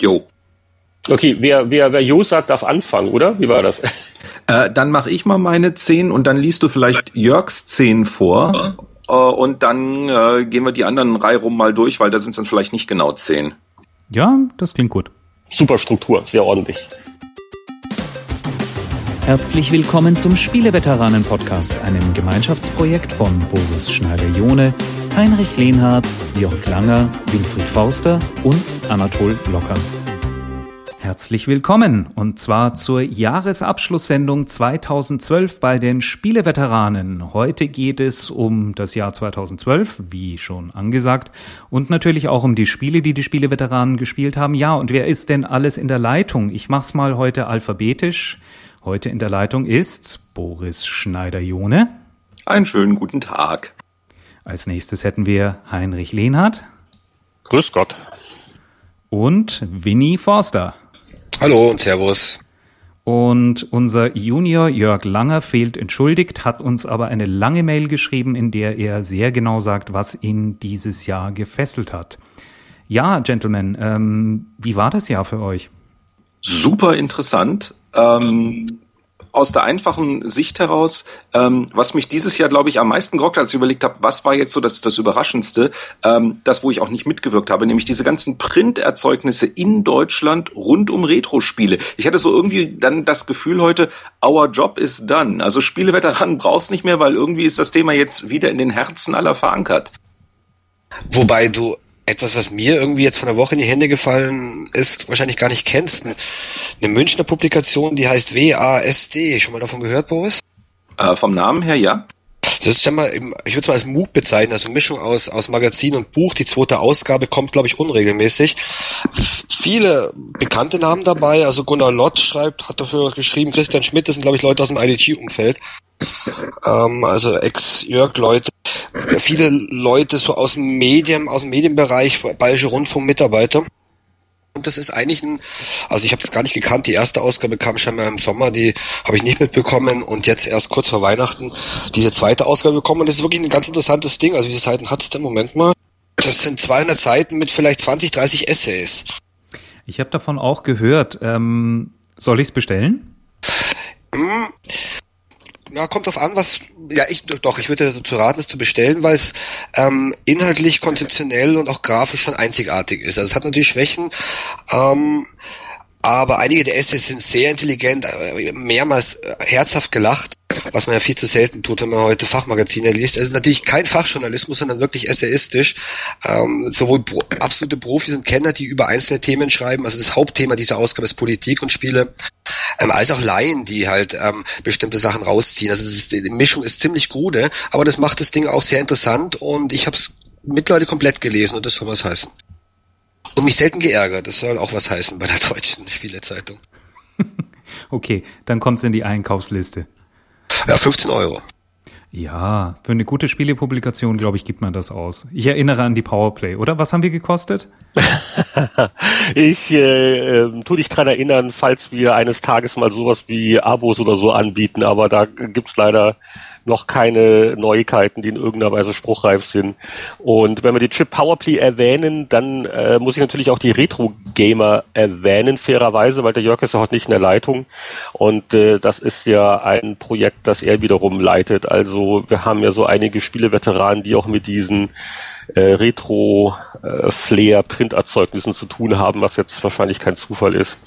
Jo. Okay, wer, wer, wer Jo sagt, darf anfangen, oder? Wie war das? Äh, dann mache ich mal meine zehn und dann liest du vielleicht Jörgs zehn vor. Äh, und dann äh, gehen wir die anderen Reihe rum mal durch, weil da sind es dann vielleicht nicht genau zehn. Ja, das klingt gut. Super Struktur, sehr ordentlich. Herzlich willkommen zum Spieleveteranen-Podcast, einem Gemeinschaftsprojekt von Boris Schneider-Jone, Heinrich Lehnhardt, Jörg Langer, Winfried Forster und Anatol Locker. Herzlich willkommen und zwar zur Jahresabschlusssendung 2012 bei den Spieleveteranen. Heute geht es um das Jahr 2012, wie schon angesagt, und natürlich auch um die Spiele, die die Spieleveteranen gespielt haben. Ja, und wer ist denn alles in der Leitung? Ich mach's mal heute alphabetisch. Heute in der Leitung ist Boris Schneider-Jone. Einen schönen guten Tag. Als nächstes hätten wir Heinrich Lehnhardt. Grüß Gott. Und Winnie Forster. Hallo und Servus. Und unser Junior Jörg Langer fehlt entschuldigt, hat uns aber eine lange Mail geschrieben, in der er sehr genau sagt, was ihn dieses Jahr gefesselt hat. Ja, Gentlemen, ähm, wie war das Jahr für euch? Super interessant. Ähm, aus der einfachen Sicht heraus, ähm, was mich dieses Jahr, glaube ich, am meisten gerockt als ich überlegt habe, was war jetzt so das, das Überraschendste, ähm, das, wo ich auch nicht mitgewirkt habe, nämlich diese ganzen Printerzeugnisse in Deutschland rund um Retro-Spiele. Ich hatte so irgendwie dann das Gefühl heute, our job is done. Also Spieleveteranen brauchst nicht mehr, weil irgendwie ist das Thema jetzt wieder in den Herzen aller verankert. Wobei du etwas, was mir irgendwie jetzt von der Woche in die Hände gefallen ist, wahrscheinlich gar nicht kennst. Eine Münchner Publikation, die heißt WASD. Schon mal davon gehört, Boris? Äh, vom Namen her, ja. Das ist ja mal, ich würde es mal als MOOC bezeichnen, also Mischung aus, aus Magazin und Buch. Die zweite Ausgabe kommt, glaube ich, unregelmäßig. Viele bekannte Namen dabei, also Gunnar Lott schreibt, hat dafür geschrieben, Christian Schmidt, das sind, glaube ich, Leute aus dem IDG-Umfeld. Ähm, also Ex-Jörg-Leute. Viele Leute so aus dem Medien, aus dem Medienbereich, Bayerische Rundfunk-Mitarbeiter. Und das ist eigentlich ein, also ich habe das gar nicht gekannt, die erste Ausgabe kam schon mal im Sommer, die habe ich nicht mitbekommen und jetzt erst kurz vor Weihnachten diese zweite Ausgabe bekommen und das ist wirklich ein ganz interessantes Ding. Also wie viele Seiten hat es denn? Moment mal. Das sind 200 Seiten mit vielleicht 20, 30 Essays. Ich habe davon auch gehört. Ähm, soll ich es bestellen? Ja, kommt drauf an, was. Ja, ich doch, ich würde dazu raten, es zu bestellen, weil es ähm, inhaltlich, konzeptionell und auch grafisch schon einzigartig ist. Also es hat natürlich Schwächen. Ähm, aber einige der Essays sind sehr intelligent, äh, mehrmals äh, herzhaft gelacht, was man ja viel zu selten tut, wenn man heute Fachmagazine liest. Es ist natürlich kein Fachjournalismus, sondern wirklich essayistisch. Ähm, sowohl Pro absolute Profis und Kenner, die über einzelne Themen schreiben, also das Hauptthema dieser Ausgabe ist Politik und Spiele, ähm, als auch Laien, die halt ähm, bestimmte Sachen rausziehen. Also ist, die Mischung ist ziemlich krude, aber das macht das Ding auch sehr interessant und ich habe es mittlerweile komplett gelesen und das soll was heißen. Und mich selten geärgert. Das soll auch was heißen bei der deutschen Spielezeitung. okay, dann kommt's in die Einkaufsliste. Ja, 15 Euro. Ja, für eine gute Spielepublikation, glaube ich, gibt man das aus. Ich erinnere an die Powerplay, oder? Was haben wir gekostet? ich äh, äh, tu dich dran erinnern, falls wir eines Tages mal sowas wie Abos oder so anbieten, aber da gibt's leider noch keine Neuigkeiten, die in irgendeiner Weise spruchreif sind. Und wenn wir die Chip Powerplay erwähnen, dann äh, muss ich natürlich auch die Retro Gamer erwähnen, fairerweise, weil der Jörg ist ja heute nicht in der Leitung. Und äh, das ist ja ein Projekt, das er wiederum leitet. Also wir haben ja so einige Spieleveteranen, die auch mit diesen äh, Retro-Flair-Printerzeugnissen zu tun haben, was jetzt wahrscheinlich kein Zufall ist.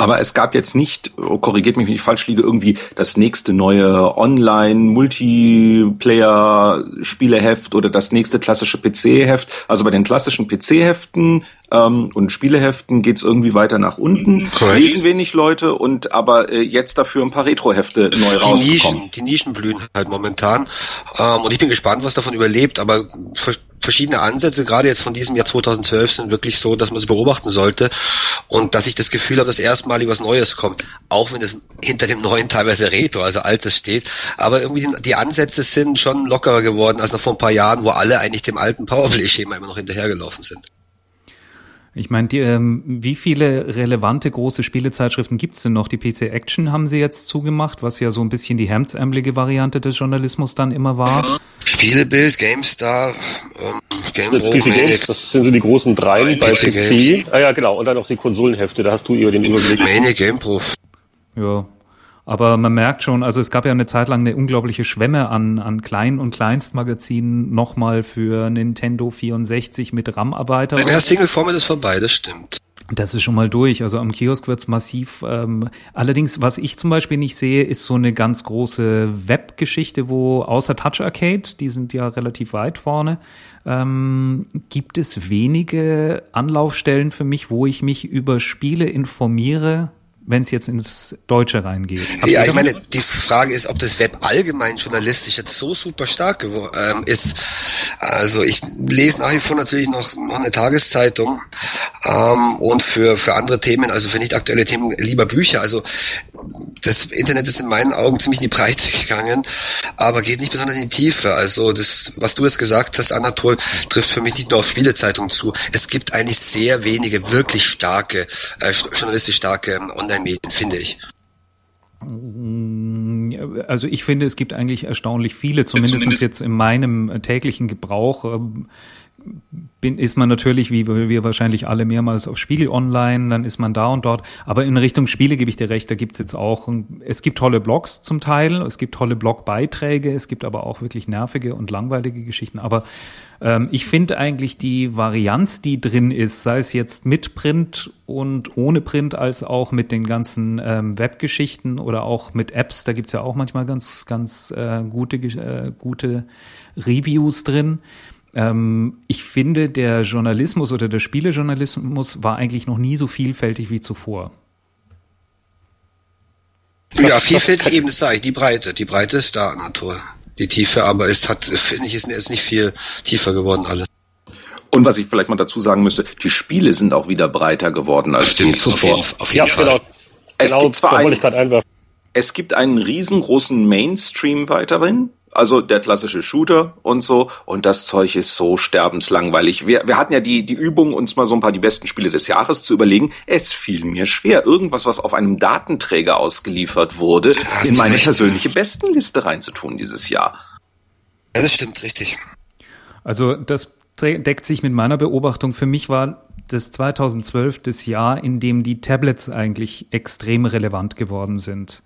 Aber es gab jetzt nicht, oh, korrigiert mich, wenn ich falsch liege, irgendwie das nächste neue Online-Multiplayer-Spieleheft oder das nächste klassische PC-Heft. Also bei den klassischen PC-Heften ähm, und Spieleheften geht's irgendwie weiter nach unten. Correct. Lesen wenig Leute und aber äh, jetzt dafür ein paar Retro-Hefte neu die rausgekommen. Nischen, die Nischen blühen halt momentan. Ähm, und ich bin gespannt, was davon überlebt. Aber verschiedene Ansätze, gerade jetzt von diesem Jahr 2012, sind wirklich so, dass man sie beobachten sollte und dass ich das Gefühl habe, dass erstmalig was Neues kommt, auch wenn es hinter dem Neuen teilweise Retro, also Altes steht, aber irgendwie die Ansätze sind schon lockerer geworden als noch vor ein paar Jahren, wo alle eigentlich dem alten Powerplay-Schema immer noch hinterhergelaufen sind. Ich meine, ähm, wie viele relevante große Spielezeitschriften gibt's denn noch? Die PC Action haben sie jetzt zugemacht, was ja so ein bisschen die hemdsärmelige Variante des Journalismus dann immer war. Spielebild, GameStar, ähm, GamePro, PC Games, das sind so die großen drei bei PC. PC. Ah ja, genau. Und dann noch die Konsolenhefte, da hast du über den Überblick. Maniac, GamePro. Ja, aber man merkt schon, also es gab ja eine Zeit lang eine unglaubliche Schwemme an, an Klein- und Kleinstmagazinen nochmal für Nintendo 64 mit RAM-Erweiterung. Ja, Single Format ist vorbei, das stimmt. Das ist schon mal durch. Also am Kiosk wird's massiv. Ähm, allerdings, was ich zum Beispiel nicht sehe, ist so eine ganz große Webgeschichte, wo außer Touch Arcade, die sind ja relativ weit vorne, ähm, gibt es wenige Anlaufstellen für mich, wo ich mich über Spiele informiere, wenn es jetzt ins Deutsche reingeht. Habt ja, ich meine, die Frage ist, ob das Web allgemein journalistisch jetzt so super stark ähm, ist. Also ich lese nach wie vor natürlich noch, noch eine Tageszeitung ähm, und für, für andere Themen, also für nicht aktuelle Themen, lieber Bücher. Also das Internet ist in meinen Augen ziemlich in die Breite gegangen, aber geht nicht besonders in die Tiefe. Also das, was du jetzt gesagt hast, Anatol, trifft für mich nicht nur auf Spielezeitungen zu. Es gibt eigentlich sehr wenige wirklich starke, äh, journalistisch starke ähm, Online-Medien, finde ich. Also ich finde, es gibt eigentlich erstaunlich viele, zumindest, zumindest jetzt in meinem täglichen Gebrauch. Bin, ist man natürlich, wie wir wahrscheinlich alle mehrmals auf Spiegel Online, dann ist man da und dort. Aber in Richtung Spiele gebe ich dir recht, da gibt's jetzt auch, es gibt tolle Blogs zum Teil, es gibt tolle Blogbeiträge, es gibt aber auch wirklich nervige und langweilige Geschichten. Aber ähm, ich finde eigentlich die Varianz, die drin ist, sei es jetzt mit Print und ohne Print, als auch mit den ganzen ähm, Webgeschichten oder auch mit Apps, da gibt's ja auch manchmal ganz, ganz äh, gute, äh, gute Reviews drin ich finde, der Journalismus oder der Spielejournalismus war eigentlich noch nie so vielfältig wie zuvor. Ja, vielfältig eben, das sage ich, die Breite. Die Breite ist da, Natur. Die Tiefe, aber es hat, finde ich, ist, ist nicht viel tiefer geworden alles. Und was ich vielleicht mal dazu sagen müsste, die Spiele sind auch wieder breiter geworden als Stimmt, zuvor. Auf jeden, auf jeden ja, Fall. Genau. Es genau, gibt zwar einen, es gibt einen riesengroßen Mainstream weiterhin, also der klassische Shooter und so. Und das Zeug ist so sterbenslangweilig. Wir, wir hatten ja die, die Übung, uns mal so ein paar die besten Spiele des Jahres zu überlegen. Es fiel mir schwer, irgendwas, was auf einem Datenträger ausgeliefert wurde, in meine recht. persönliche Bestenliste reinzutun dieses Jahr. Ja, das stimmt, richtig. Also das deckt sich mit meiner Beobachtung. Für mich war das 2012 das Jahr, in dem die Tablets eigentlich extrem relevant geworden sind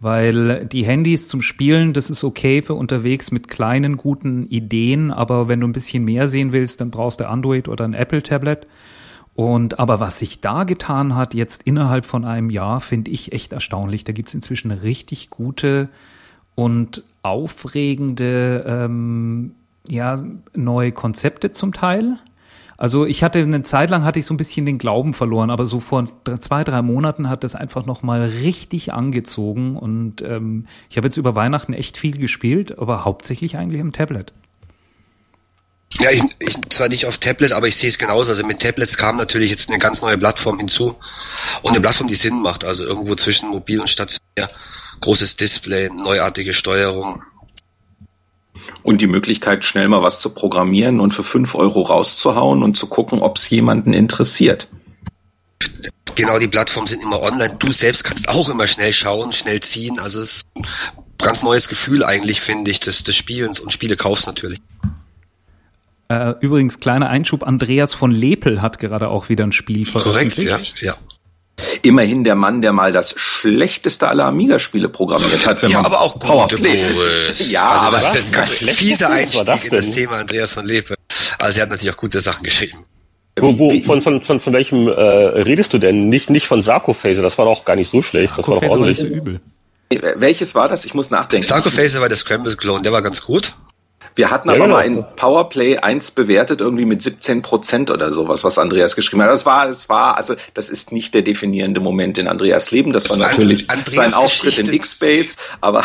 weil die Handys zum Spielen, das ist okay für unterwegs mit kleinen guten Ideen, aber wenn du ein bisschen mehr sehen willst, dann brauchst du Android oder ein Apple Tablet. Und aber was sich da getan hat, jetzt innerhalb von einem Jahr, finde ich echt erstaunlich. Da gibt's inzwischen richtig gute und aufregende ähm, ja, neue Konzepte zum Teil. Also ich hatte eine Zeit lang hatte ich so ein bisschen den Glauben verloren, aber so vor zwei, drei Monaten hat das einfach nochmal richtig angezogen und ähm, ich habe jetzt über Weihnachten echt viel gespielt, aber hauptsächlich eigentlich im Tablet. Ja, ich, ich zwar nicht auf Tablet, aber ich sehe es genauso. Also mit Tablets kam natürlich jetzt eine ganz neue Plattform hinzu und eine Plattform, die Sinn macht. Also irgendwo zwischen mobil und stationär. Großes Display, neuartige Steuerung. Und die Möglichkeit, schnell mal was zu programmieren und für fünf Euro rauszuhauen und zu gucken, ob es jemanden interessiert. Genau, die Plattformen sind immer online. Du selbst kannst auch immer schnell schauen, schnell ziehen. Also es ist ein ganz neues Gefühl eigentlich, finde ich, des, des Spielens und Spiele kaufst natürlich. Äh, übrigens, kleiner Einschub, Andreas von Lepel hat gerade auch wieder ein Spiel veröffentlicht. Korrekt, ja, ja. Immerhin der Mann, der mal das schlechteste aller Amiga-Spiele programmiert hat. Wenn ja, man aber auch gute Boris. Ja, also das ist ein fieser Einstieg das in das Thema Andreas von Lepe. Also er hat natürlich auch gute Sachen geschrieben. Wo, wo, von, von, von, von welchem äh, redest du denn? Nicht, nicht von Sarkophaser, das war doch gar nicht so schlecht. Das war doch ordentlich. War so übel. Welches war das? Ich muss nachdenken. Sarkophaser war der Scramble-Clone, der war ganz gut. Wir hatten ja, aber genau. mal in Powerplay 1 bewertet, irgendwie mit 17 Prozent oder sowas, was Andreas geschrieben hat. Das war, das war, also das ist nicht der definierende Moment in Andreas Leben. Das, das war natürlich Andreas sein Auftritt Geschichte. in X-Space, aber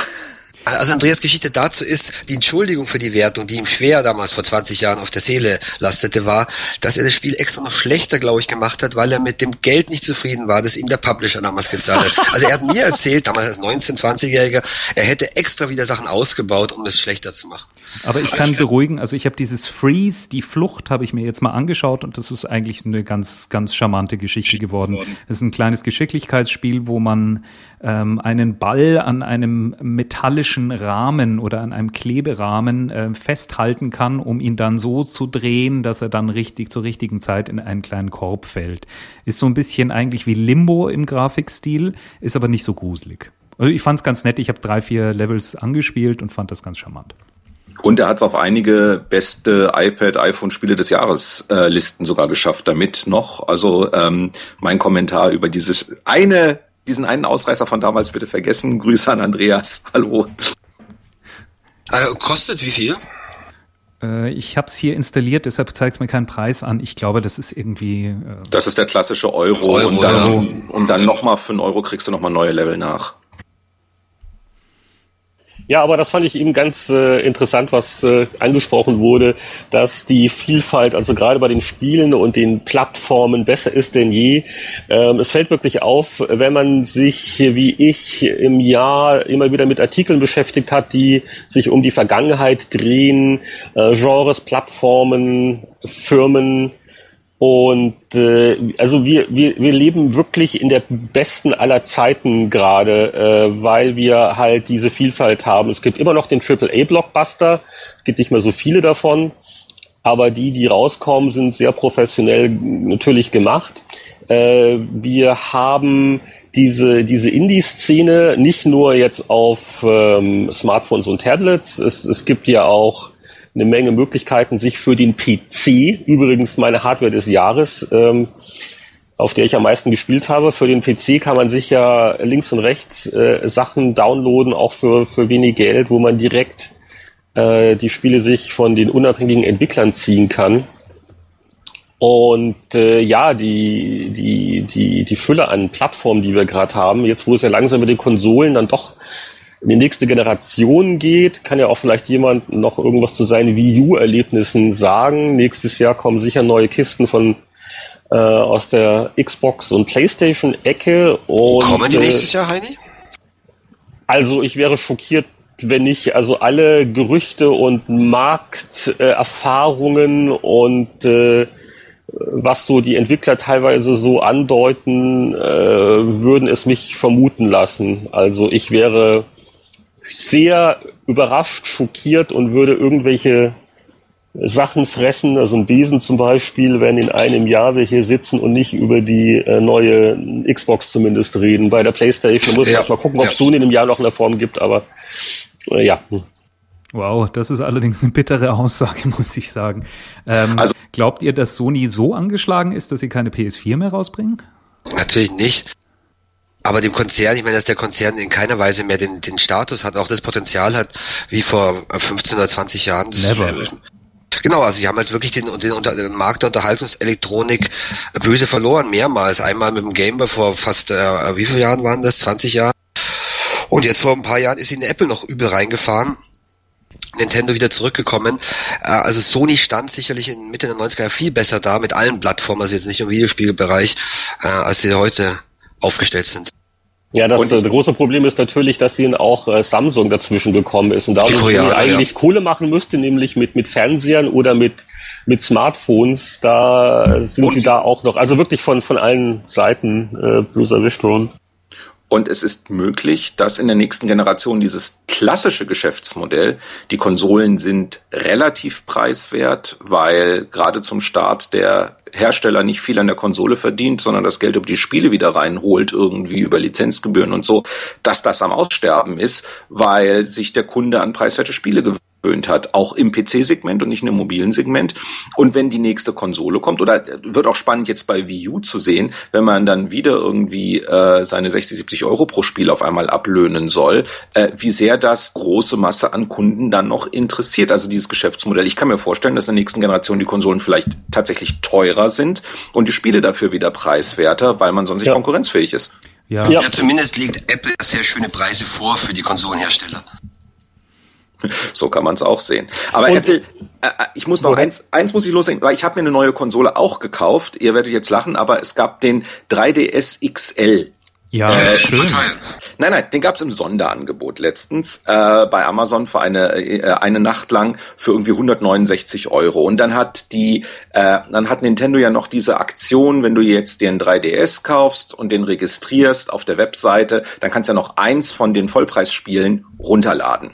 also Andreas Geschichte dazu ist, die Entschuldigung für die Wertung, die ihm schwer damals vor 20 Jahren auf der Seele lastete, war, dass er das Spiel extra noch schlechter, glaube ich, gemacht hat, weil er mit dem Geld nicht zufrieden war, das ihm der Publisher damals gezahlt hat. Also er hat mir erzählt, damals als 19-, 20-Jähriger, er hätte extra wieder Sachen ausgebaut, um es schlechter zu machen. Aber ich kann beruhigen, also ich habe dieses Freeze, die Flucht, habe ich mir jetzt mal angeschaut und das ist eigentlich eine ganz, ganz charmante Geschichte geworden. Das ist ein kleines Geschicklichkeitsspiel, wo man ähm, einen Ball an einem metallischen Rahmen oder an einem Kleberahmen äh, festhalten kann, um ihn dann so zu drehen, dass er dann richtig zur richtigen Zeit in einen kleinen Korb fällt. Ist so ein bisschen eigentlich wie Limbo im Grafikstil, ist aber nicht so gruselig. Also ich fand es ganz nett. Ich habe drei, vier Levels angespielt und fand das ganz charmant. Und er hat es auf einige beste iPad, iPhone-Spiele des Jahres äh, Listen sogar geschafft damit noch. Also ähm, mein Kommentar über dieses eine, diesen einen Ausreißer von damals bitte vergessen. Grüße an Andreas. Hallo. Also, kostet wie viel? Äh, ich habe es hier installiert, deshalb zeigt es mir keinen Preis an. Ich glaube, das ist irgendwie. Äh das ist der klassische Euro, Euro und dann, Euro. und dann nochmal für einen Euro kriegst du nochmal neue Level nach. Ja, aber das fand ich eben ganz äh, interessant, was äh, angesprochen wurde, dass die Vielfalt, also gerade bei den Spielen und den Plattformen besser ist denn je. Ähm, es fällt wirklich auf, wenn man sich wie ich im Jahr immer wieder mit Artikeln beschäftigt hat, die sich um die Vergangenheit drehen, äh, Genres, Plattformen, Firmen, und äh, also wir, wir, wir leben wirklich in der besten aller Zeiten gerade, äh, weil wir halt diese Vielfalt haben. Es gibt immer noch den AAA-Blockbuster, es gibt nicht mehr so viele davon, aber die, die rauskommen, sind sehr professionell natürlich gemacht. Äh, wir haben diese, diese Indie-Szene nicht nur jetzt auf ähm, Smartphones und Tablets, es, es gibt ja auch eine Menge Möglichkeiten, sich für den PC, übrigens meine Hardware des Jahres, ähm, auf der ich am meisten gespielt habe. Für den PC kann man sich ja links und rechts äh, Sachen downloaden, auch für, für wenig Geld, wo man direkt äh, die Spiele sich von den unabhängigen Entwicklern ziehen kann. Und äh, ja, die, die, die, die Fülle an Plattformen, die wir gerade haben, jetzt wo es ja langsam mit den Konsolen dann doch in die nächste Generation geht, kann ja auch vielleicht jemand noch irgendwas zu seinen Wii U-Erlebnissen sagen. Nächstes Jahr kommen sicher neue Kisten von äh, aus der Xbox und PlayStation-Ecke. Kommen die nächstes Jahr, Heini? Also ich wäre schockiert, wenn nicht. Also alle Gerüchte und Markterfahrungen äh, und äh, was so die Entwickler teilweise so andeuten, äh, würden es mich vermuten lassen. Also ich wäre sehr überrascht, schockiert und würde irgendwelche Sachen fressen, also ein Besen zum Beispiel, wenn in einem Jahr wir hier sitzen und nicht über die äh, neue Xbox zumindest reden. Bei der Playstation muss ja. mal gucken, ob es ja. Sony in einem Jahr noch eine Form gibt, aber äh, ja. Wow, das ist allerdings eine bittere Aussage, muss ich sagen. Ähm, also, glaubt ihr, dass Sony so angeschlagen ist, dass sie keine PS4 mehr rausbringen? Natürlich nicht. Aber dem Konzern, ich meine, dass der Konzern in keiner Weise mehr den, den Status hat, auch das Potenzial hat, wie vor 15 oder 20 Jahren. Never. Genau, also sie haben halt wirklich den, den, den Markt der Unterhaltungselektronik böse verloren, mehrmals. Einmal mit dem Gameboy vor fast, äh, wie viele Jahren waren das? 20 Jahren. Und jetzt vor ein paar Jahren ist ihnen Apple noch übel reingefahren. Nintendo wieder zurückgekommen. Äh, also Sony stand sicherlich in Mitte der 90er viel besser da mit allen Plattformen, also jetzt nicht im Videospielbereich, äh, als sie heute aufgestellt sind. Ja, das, das große Problem ist natürlich, dass ihnen auch äh, Samsung dazwischen gekommen ist und da Koreaner, eigentlich ja. Kohle machen müsste, nämlich mit mit Fernsehern oder mit mit Smartphones. Da sind und sie da auch noch, also wirklich von von allen Seiten äh, bloß erwischt worden. Und es ist möglich, dass in der nächsten Generation dieses klassische Geschäftsmodell, die Konsolen sind relativ preiswert, weil gerade zum Start der Hersteller nicht viel an der Konsole verdient, sondern das Geld über die Spiele wieder reinholt, irgendwie über Lizenzgebühren und so, dass das am Aussterben ist, weil sich der Kunde an preiswerte Spiele gewöhnt gewöhnt hat, auch im PC-Segment und nicht nur im mobilen Segment. Und wenn die nächste Konsole kommt, oder wird auch spannend jetzt bei Wii U zu sehen, wenn man dann wieder irgendwie äh, seine 60, 70 Euro pro Spiel auf einmal ablöhnen soll, äh, wie sehr das große Masse an Kunden dann noch interessiert. Also dieses Geschäftsmodell. Ich kann mir vorstellen, dass in der nächsten Generation die Konsolen vielleicht tatsächlich teurer sind und die Spiele dafür wieder preiswerter, weil man sonst nicht ja. konkurrenzfähig ist. Ja. ja, zumindest legt Apple sehr schöne Preise vor für die Konsolenhersteller. so kann man es auch sehen. Aber und, Apple, äh, äh, ich muss noch eins, eins muss ich loslegen, weil ich habe mir eine neue Konsole auch gekauft. Ihr werdet jetzt lachen, aber es gab den 3DS XL. Ja, äh, schön. Nein, nein, den gab's im Sonderangebot letztens äh, bei Amazon für eine äh, eine Nacht lang für irgendwie 169 Euro. Und dann hat die, äh, dann hat Nintendo ja noch diese Aktion, wenn du jetzt einen 3DS kaufst und den registrierst auf der Webseite, dann kannst du ja noch eins von den Vollpreisspielen runterladen.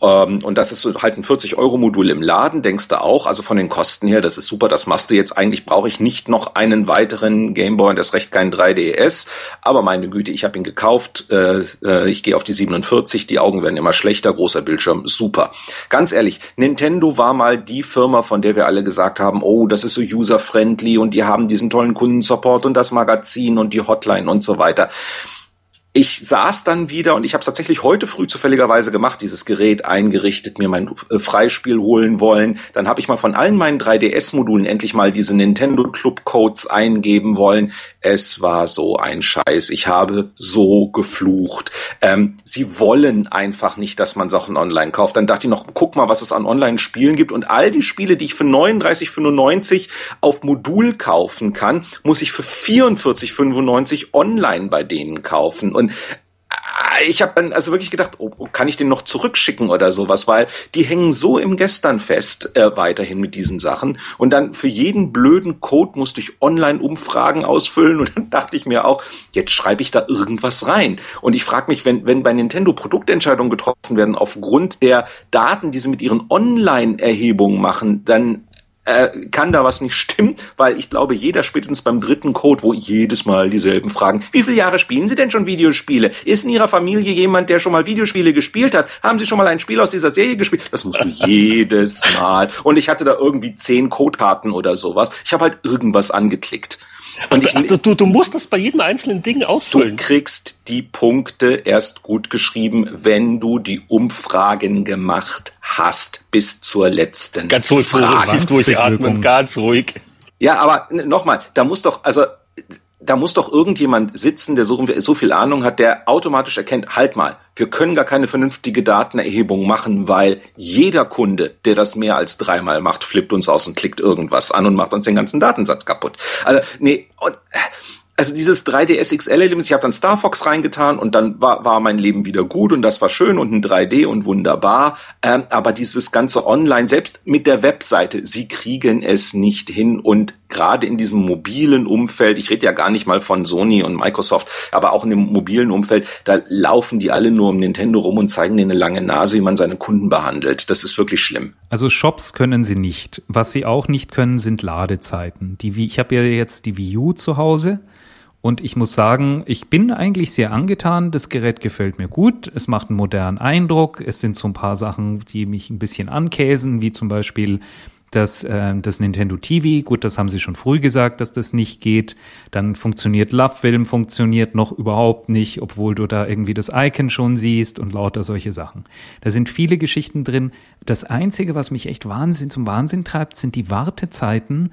Ähm, und das ist halt ein 40-Euro-Modul im Laden, denkst du auch. Also von den Kosten her, das ist super, das machst du jetzt. Eigentlich brauche ich nicht noch einen weiteren Gameboy und das recht kein 3DS. Aber meine Güte, ich habe ihn gekauft. Äh, äh, ich gehe auf die 47, die Augen werden immer schlechter, großer Bildschirm, super. Ganz ehrlich, Nintendo war mal die Firma, von der wir alle gesagt haben, oh, das ist so user-friendly und die haben diesen tollen Kundensupport und das Magazin und die Hotline und so weiter ich saß dann wieder und ich habe tatsächlich heute früh zufälligerweise gemacht, dieses Gerät eingerichtet, mir mein äh, Freispiel holen wollen. Dann habe ich mal von allen meinen 3DS-Modulen endlich mal diese Nintendo Club Codes eingeben wollen. Es war so ein Scheiß. Ich habe so geflucht. Ähm, sie wollen einfach nicht, dass man Sachen online kauft. Dann dachte ich noch, guck mal, was es an Online-Spielen gibt. Und all die Spiele, die ich für 39,95 auf Modul kaufen kann, muss ich für 44,95 online bei denen kaufen. Und ich habe dann also wirklich gedacht, oh, oh, kann ich den noch zurückschicken oder sowas, weil die hängen so im Gestern fest äh, weiterhin mit diesen Sachen. Und dann für jeden blöden Code musste ich Online-Umfragen ausfüllen. Und dann dachte ich mir auch, jetzt schreibe ich da irgendwas rein. Und ich frage mich, wenn wenn bei Nintendo Produktentscheidungen getroffen werden aufgrund der Daten, die sie mit ihren Online-Erhebungen machen, dann äh, kann da was nicht stimmen, weil ich glaube, jeder spätestens beim dritten Code, wo jedes Mal dieselben Fragen. Wie viele Jahre spielen Sie denn schon Videospiele? Ist in Ihrer Familie jemand, der schon mal Videospiele gespielt hat? Haben Sie schon mal ein Spiel aus dieser Serie gespielt? Das musst du jedes Mal. Und ich hatte da irgendwie zehn Codekarten oder sowas. Ich habe halt irgendwas angeklickt. Und ich, Ach, du, du musst das bei jedem einzelnen Ding ausfüllen. Du kriegst die Punkte erst gut geschrieben, wenn du die Umfragen gemacht hast bis zur letzten ganz ruhig, Frage. Durchatmen, ganz ruhig. Ja, aber nochmal, da muss doch, also da muss doch irgendjemand sitzen, der so, so, viel Ahnung hat, der automatisch erkennt, halt mal, wir können gar keine vernünftige Datenerhebung machen, weil jeder Kunde, der das mehr als dreimal macht, flippt uns aus und klickt irgendwas an und macht uns den ganzen Datensatz kaputt. Also, nee, und, also dieses 3DS XL-Element, ich habe dann Star Fox reingetan und dann war, war mein Leben wieder gut und das war schön und ein 3D und wunderbar. Ähm, aber dieses ganze Online, selbst mit der Webseite, sie kriegen es nicht hin und gerade in diesem mobilen Umfeld, ich rede ja gar nicht mal von Sony und Microsoft, aber auch in dem mobilen Umfeld, da laufen die alle nur um Nintendo rum und zeigen denen eine lange Nase, wie man seine Kunden behandelt. Das ist wirklich schlimm. Also Shops können sie nicht. Was sie auch nicht können, sind Ladezeiten. Die, ich habe ja jetzt die Wii U zu Hause und ich muss sagen, ich bin eigentlich sehr angetan. Das Gerät gefällt mir gut. Es macht einen modernen Eindruck. Es sind so ein paar Sachen, die mich ein bisschen ankäsen, wie zum Beispiel das, äh, das Nintendo TV. Gut, das haben sie schon früh gesagt, dass das nicht geht. Dann funktioniert Love Film, funktioniert noch überhaupt nicht, obwohl du da irgendwie das Icon schon siehst und lauter solche Sachen. Da sind viele Geschichten drin. Das Einzige, was mich echt Wahnsinn zum Wahnsinn treibt, sind die Wartezeiten.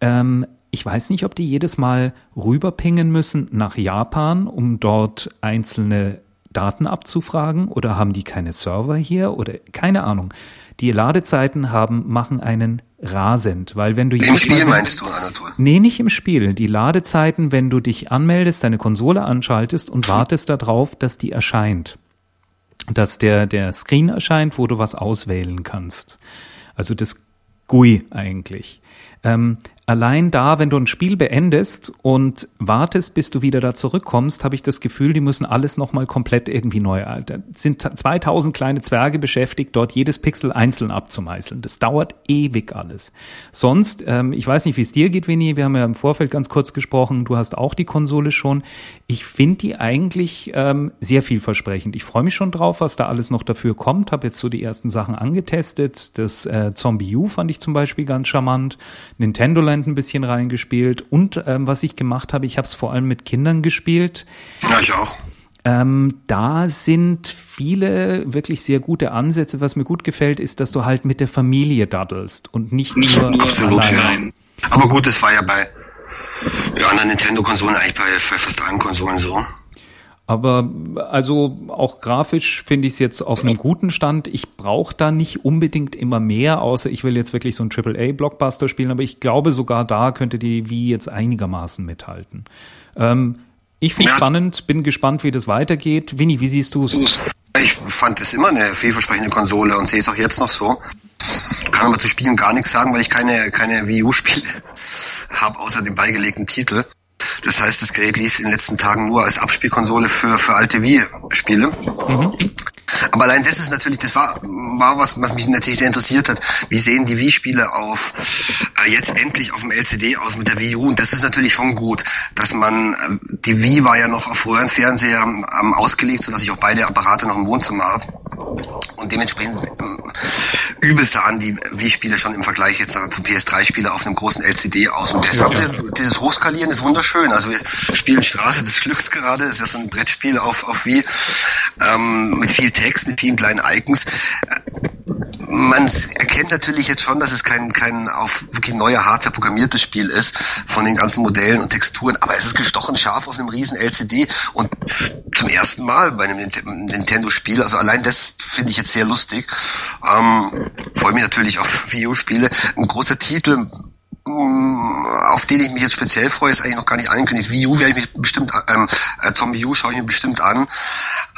Ähm, ich weiß nicht, ob die jedes Mal rüberpingen müssen nach Japan, um dort einzelne Daten abzufragen oder haben die keine Server hier oder keine Ahnung. Die Ladezeiten haben, machen einen rasend, weil wenn du Im Spiel meinst du, Anatol? Nee, nicht im Spiel. Die Ladezeiten, wenn du dich anmeldest, deine Konsole anschaltest und wartest darauf, dass die erscheint. Dass der, der Screen erscheint, wo du was auswählen kannst. Also das GUI eigentlich. Ähm, allein da, wenn du ein Spiel beendest und wartest, bis du wieder da zurückkommst, habe ich das Gefühl, die müssen alles nochmal komplett irgendwie neu. Da sind 2000 kleine Zwerge beschäftigt, dort jedes Pixel einzeln abzumeißeln. Das dauert ewig alles. Sonst, ähm, ich weiß nicht, wie es dir geht, Winnie. Wir haben ja im Vorfeld ganz kurz gesprochen. Du hast auch die Konsole schon. Ich finde die eigentlich ähm, sehr vielversprechend. Ich freue mich schon drauf, was da alles noch dafür kommt. Habe jetzt so die ersten Sachen angetestet. Das äh, Zombie U fand ich zum Beispiel ganz charmant. Nintendo Land ein bisschen reingespielt und ähm, was ich gemacht habe, ich habe es vor allem mit Kindern gespielt. Ja, ich auch. Ähm, da sind viele wirklich sehr gute Ansätze. Was mir gut gefällt, ist, dass du halt mit der Familie daddelst und nicht, nicht nur Absolut, allein. ja. Aber gut, das war ja bei anderen Nintendo-Konsolen, eigentlich bei, bei fast allen Konsolen so. Aber also auch grafisch finde ich es jetzt auf einem guten Stand. Ich brauche da nicht unbedingt immer mehr, außer ich will jetzt wirklich so ein AAA-Blockbuster spielen. Aber ich glaube, sogar da könnte die Wii jetzt einigermaßen mithalten. Ähm, Ich finde ja. spannend, bin gespannt, wie das weitergeht. Winnie, wie siehst du es? Ich fand es immer eine vielversprechende Konsole und sehe es auch jetzt noch so. Kann aber zu Spielen gar nichts sagen, weil ich keine, keine Wii U-Spiele habe, außer dem beigelegten Titel. Das heißt, das Gerät lief in den letzten Tagen nur als Abspielkonsole für, für alte Wii-Spiele. Mhm. Aber allein das ist natürlich, das war, war was, was mich natürlich sehr interessiert hat. Wie sehen die Wii-Spiele auf äh, jetzt endlich auf dem LCD aus mit der Wii U? Und das ist natürlich schon gut, dass man, äh, die Wii war ja noch auf Röhrenfernseher ähm, ausgelegt, sodass ich auch beide Apparate noch im Wohnzimmer habe. Und dementsprechend ähm, übel sahen die Wii-Spiele schon im Vergleich jetzt zum PS3-Spieler auf einem großen LCD aus. Und deshalb, dieses Hochskalieren ist wunderschön. Also wir spielen Straße des Glücks gerade, das ist ja so ein Brettspiel auf, auf Wii, ähm, mit viel Text, mit vielen kleinen Icons. Man erkennt natürlich jetzt schon, dass es kein, kein auf wirklich neuer Hardware programmiertes Spiel ist, von den ganzen Modellen und Texturen, aber es ist gestochen scharf auf einem riesen LCD und zum ersten Mal bei einem Nintendo-Spiel, also allein das finde ich jetzt sehr lustig. Ähm, freue mich natürlich auf Wii U-Spiele. Ein großer Titel, auf den ich mich jetzt speziell freue, ist eigentlich noch gar nicht angekündigt. Wii U werde ich mich bestimmt, ähm, äh, Zombie U schaue ich mir bestimmt an.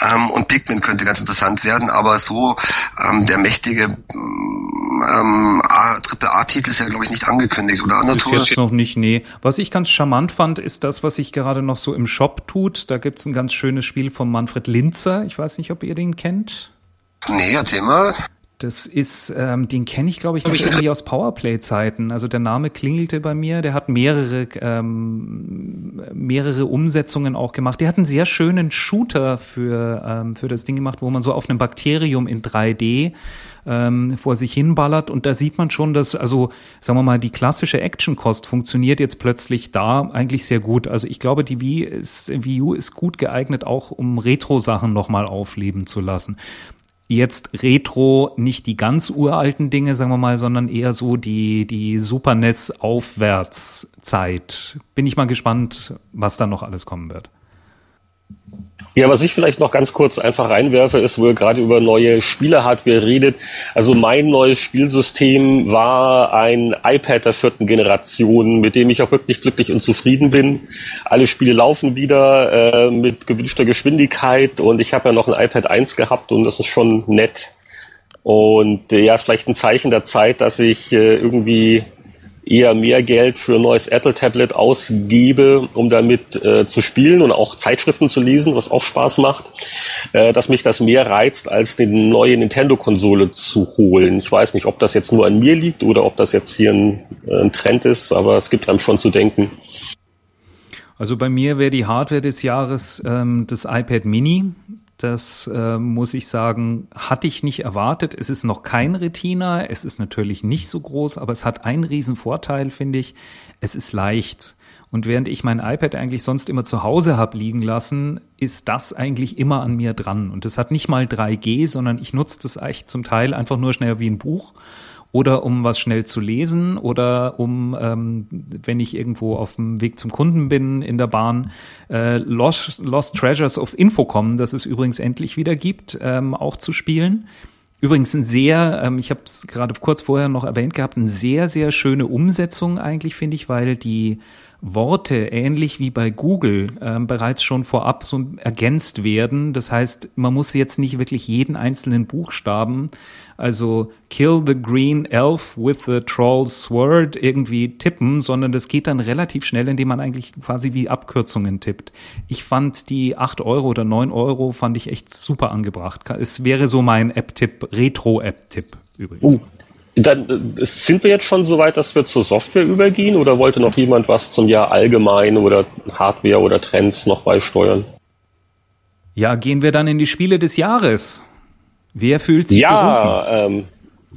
Ähm, und Pikmin könnte ganz interessant werden, aber so ähm, der mächtige mm, ähm, A-Titel ist ja, glaube ich, nicht angekündigt, oder Anatol? Ist jetzt noch nicht, nee. Was ich ganz charmant fand, ist das, was sich gerade noch so im Shop tut. Da gibt's ein ganz schönes Spiel von Manfred Linzer. Ich weiß nicht, ob ihr den kennt. Nee, erzähl mal. Das ist, ähm, den kenne ich, glaube ich, irgendwie aus Powerplay-Zeiten. Also der Name klingelte bei mir. Der hat mehrere, ähm, mehrere Umsetzungen auch gemacht. Der hat einen sehr schönen Shooter für, ähm, für das Ding gemacht, wo man so auf einem Bakterium in 3D ähm, vor sich hinballert. Und da sieht man schon, dass, also sagen wir mal, die klassische Action-Kost funktioniert jetzt plötzlich da eigentlich sehr gut. Also ich glaube, die Wii, ist, Wii U ist gut geeignet, auch um Retro-Sachen nochmal aufleben zu lassen jetzt Retro nicht die ganz uralten Dinge, sagen wir mal, sondern eher so die, die Super NES Aufwärtszeit. Bin ich mal gespannt, was da noch alles kommen wird. Ja, was ich vielleicht noch ganz kurz einfach reinwerfe, ist, wo ihr gerade über neue Spielehardware redet. Also mein neues Spielsystem war ein iPad der vierten Generation, mit dem ich auch wirklich glücklich und zufrieden bin. Alle Spiele laufen wieder äh, mit gewünschter Geschwindigkeit und ich habe ja noch ein iPad 1 gehabt und das ist schon nett. Und äh, ja, ist vielleicht ein Zeichen der Zeit, dass ich äh, irgendwie eher mehr Geld für ein neues Apple-Tablet ausgebe, um damit äh, zu spielen und auch Zeitschriften zu lesen, was auch Spaß macht, äh, dass mich das mehr reizt, als die neue Nintendo-Konsole zu holen. Ich weiß nicht, ob das jetzt nur an mir liegt oder ob das jetzt hier ein, äh, ein Trend ist, aber es gibt einem schon zu denken. Also bei mir wäre die Hardware des Jahres ähm, das iPad Mini. Das äh, muss ich sagen, hatte ich nicht erwartet. Es ist noch kein Retina. Es ist natürlich nicht so groß, aber es hat einen riesen Vorteil, finde ich. Es ist leicht. Und während ich mein iPad eigentlich sonst immer zu Hause habe liegen lassen, ist das eigentlich immer an mir dran. Und es hat nicht mal 3G, sondern ich nutze das echt zum Teil einfach nur schnell wie ein Buch oder um was schnell zu lesen oder um, ähm, wenn ich irgendwo auf dem Weg zum Kunden bin in der Bahn, äh, Lost, Lost Treasures of Infocom, das es übrigens endlich wieder gibt, ähm, auch zu spielen. Übrigens ein sehr, ähm, ich habe es gerade kurz vorher noch erwähnt gehabt, eine sehr, sehr schöne Umsetzung eigentlich, finde ich, weil die Worte ähnlich wie bei Google äh, bereits schon vorab so ergänzt werden. Das heißt, man muss jetzt nicht wirklich jeden einzelnen Buchstaben, also Kill the Green Elf with the Troll's Sword irgendwie tippen, sondern das geht dann relativ schnell, indem man eigentlich quasi wie Abkürzungen tippt. Ich fand die acht Euro oder neun Euro fand ich echt super angebracht. Es wäre so mein App-Tipp, Retro-App-Tipp übrigens. Uh. Dann äh, sind wir jetzt schon so weit, dass wir zur Software übergehen oder wollte noch jemand was zum Jahr allgemein oder Hardware oder Trends noch beisteuern? Ja, gehen wir dann in die Spiele des Jahres. Wer fühlt sich ja, berufen? Ähm,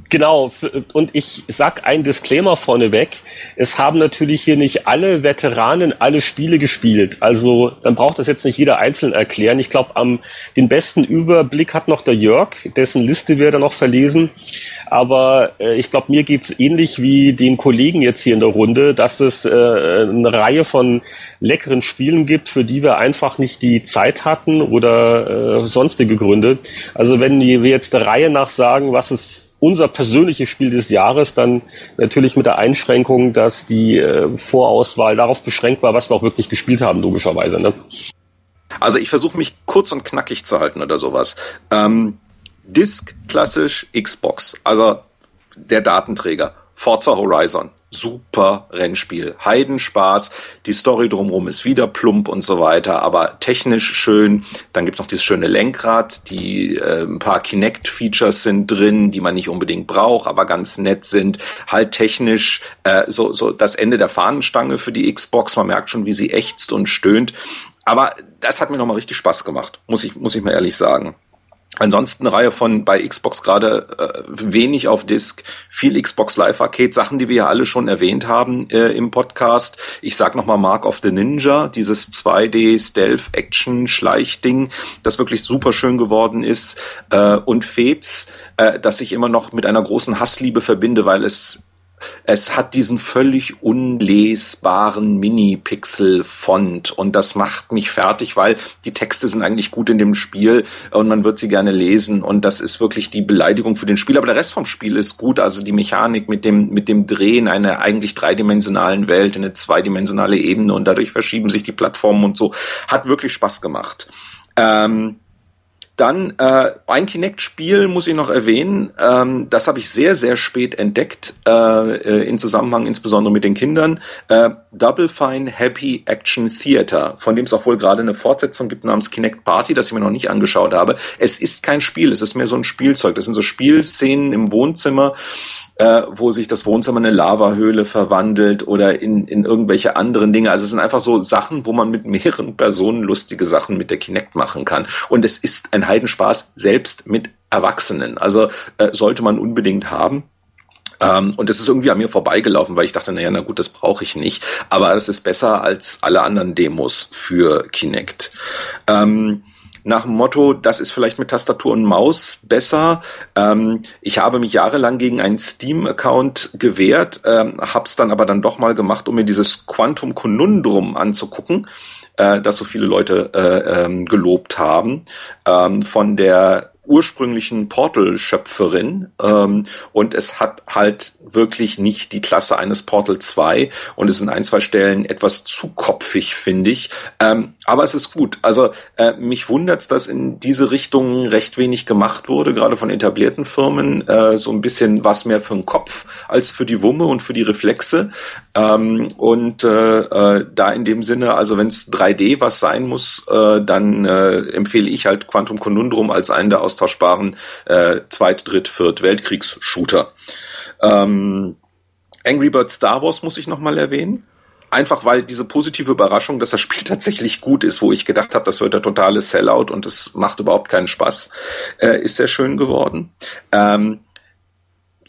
Genau, und ich sag ein Disclaimer vorneweg. Es haben natürlich hier nicht alle Veteranen alle Spiele gespielt. Also dann braucht das jetzt nicht jeder einzeln erklären. Ich glaube, am den besten Überblick hat noch der Jörg, dessen Liste wir dann noch verlesen. Aber äh, ich glaube, mir geht's ähnlich wie den Kollegen jetzt hier in der Runde, dass es äh, eine Reihe von leckeren Spielen gibt, für die wir einfach nicht die Zeit hatten oder äh, sonstige Gründe. Also wenn wir jetzt der Reihe nach sagen, was es unser persönliches Spiel des Jahres dann natürlich mit der Einschränkung, dass die äh, Vorauswahl darauf beschränkt war, was wir auch wirklich gespielt haben, logischerweise. Ne? Also ich versuche mich kurz und knackig zu halten oder sowas. Ähm, Disk klassisch Xbox, also der Datenträger. Forza Horizon super Rennspiel. Heidenspaß. Die Story drumherum ist wieder plump und so weiter, aber technisch schön. Dann gibt's noch dieses schöne Lenkrad. Die äh, ein paar Kinect-Features sind drin, die man nicht unbedingt braucht, aber ganz nett sind. Halt technisch äh, so, so das Ende der Fahnenstange für die Xbox. Man merkt schon, wie sie ächzt und stöhnt. Aber das hat mir nochmal richtig Spaß gemacht, muss ich, muss ich mal ehrlich sagen. Ansonsten eine Reihe von bei Xbox gerade äh, wenig auf Disk, viel Xbox Live Arcade, Sachen, die wir ja alle schon erwähnt haben äh, im Podcast. Ich sag nochmal Mark of the Ninja, dieses 2D Stealth Action Schleichding, das wirklich super schön geworden ist äh, und Fates, äh, das ich immer noch mit einer großen Hassliebe verbinde, weil es es hat diesen völlig unlesbaren Mini-Pixel-Font und das macht mich fertig, weil die Texte sind eigentlich gut in dem Spiel und man wird sie gerne lesen und das ist wirklich die Beleidigung für den Spiel. Aber der Rest vom Spiel ist gut, also die Mechanik mit dem, mit dem Drehen einer eigentlich dreidimensionalen Welt in eine zweidimensionale Ebene und dadurch verschieben sich die Plattformen und so, hat wirklich Spaß gemacht. Ähm, dann äh, ein Kinect-Spiel muss ich noch erwähnen. Ähm, das habe ich sehr, sehr spät entdeckt, äh, äh, in Zusammenhang insbesondere mit den Kindern. Äh, Double Fine Happy Action Theater, von dem es auch wohl gerade eine Fortsetzung gibt namens Kinect Party, das ich mir noch nicht angeschaut habe. Es ist kein Spiel, es ist mehr so ein Spielzeug. Das sind so Spielszenen im Wohnzimmer äh, wo sich das Wohnzimmer in eine Lavahöhle verwandelt oder in, in irgendwelche anderen Dinge. Also es sind einfach so Sachen, wo man mit mehreren Personen lustige Sachen mit der Kinect machen kann. Und es ist ein Heidenspaß, selbst mit Erwachsenen. Also äh, sollte man unbedingt haben. Ähm, und das ist irgendwie an mir vorbeigelaufen, weil ich dachte, naja, na gut, das brauche ich nicht. Aber das ist besser als alle anderen Demos für Kinect. Ähm, nach dem Motto, das ist vielleicht mit Tastatur und Maus besser. Ähm, ich habe mich jahrelang gegen einen Steam-Account gewehrt, ähm, hab's dann aber dann doch mal gemacht, um mir dieses Quantum Conundrum anzugucken, äh, das so viele Leute äh, ähm, gelobt haben, ähm, von der ursprünglichen Portal-Schöpferin ähm, und es hat halt wirklich nicht die Klasse eines Portal 2 und es in ein, zwei Stellen etwas zu kopfig, finde ich. Ähm, aber es ist gut. Also äh, mich wundert's, dass in diese Richtung recht wenig gemacht wurde, gerade von etablierten Firmen. Äh, so ein bisschen was mehr für den Kopf als für die Wumme und für die Reflexe. Ähm, und äh, äh, da in dem Sinne, also wenn es 3D was sein muss, äh, dann äh, empfehle ich halt Quantum Conundrum als einen der austauschbaren äh, Zweit-, Dritt-, Viert-, Weltkriegs-Shooter. Ähm, Angry Bird Star Wars muss ich nochmal erwähnen einfach weil diese positive Überraschung, dass das Spiel tatsächlich gut ist, wo ich gedacht habe, das wird der totale Sellout und es macht überhaupt keinen Spaß, äh, ist sehr schön geworden. Ähm,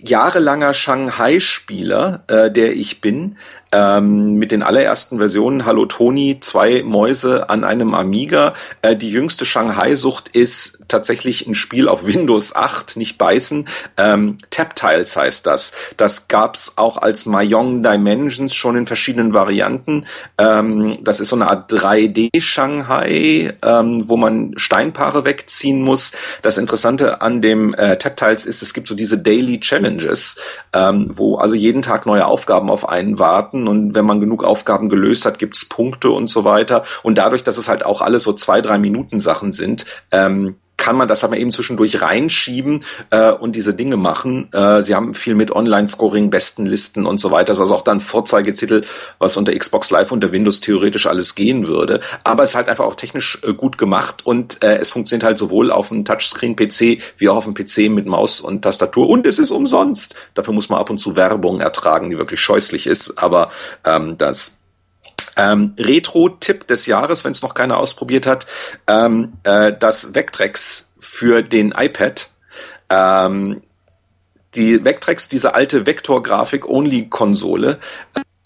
jahrelanger Shanghai-Spieler, äh, der ich bin, ähm, mit den allerersten Versionen Hallo Toni, zwei Mäuse an einem Amiga. Äh, die jüngste Shanghai-Sucht ist tatsächlich ein Spiel auf Windows 8, nicht beißen. Ähm, Taptiles heißt das. Das gab's auch als Mahjong Dimensions schon in verschiedenen Varianten. Ähm, das ist so eine Art 3D-Shanghai, ähm, wo man Steinpaare wegziehen muss. Das Interessante an dem äh, Taptiles ist, es gibt so diese Daily Challenges, ähm, wo also jeden Tag neue Aufgaben auf einen warten Karten und wenn man genug Aufgaben gelöst hat, gibt's Punkte und so weiter. Und dadurch, dass es halt auch alles so zwei, drei Minuten Sachen sind, ähm, kann man das aber eben zwischendurch reinschieben äh, und diese Dinge machen. Äh, sie haben viel mit Online-Scoring, Bestenlisten und so weiter. Das ist also auch dann Vorzeigetitel, was unter Xbox Live unter Windows theoretisch alles gehen würde. Aber es ist halt einfach auch technisch äh, gut gemacht und äh, es funktioniert halt sowohl auf einem Touchscreen-PC wie auch auf einem PC mit Maus und Tastatur. Und es ist umsonst. Dafür muss man ab und zu Werbung ertragen, die wirklich scheußlich ist. Aber ähm, das ähm, Retro-Tipp des Jahres, wenn es noch keiner ausprobiert hat, ähm, äh, das Vectrex für den iPad. Ähm, die Vectrex, diese alte Vektor-Grafik-Only-Konsole,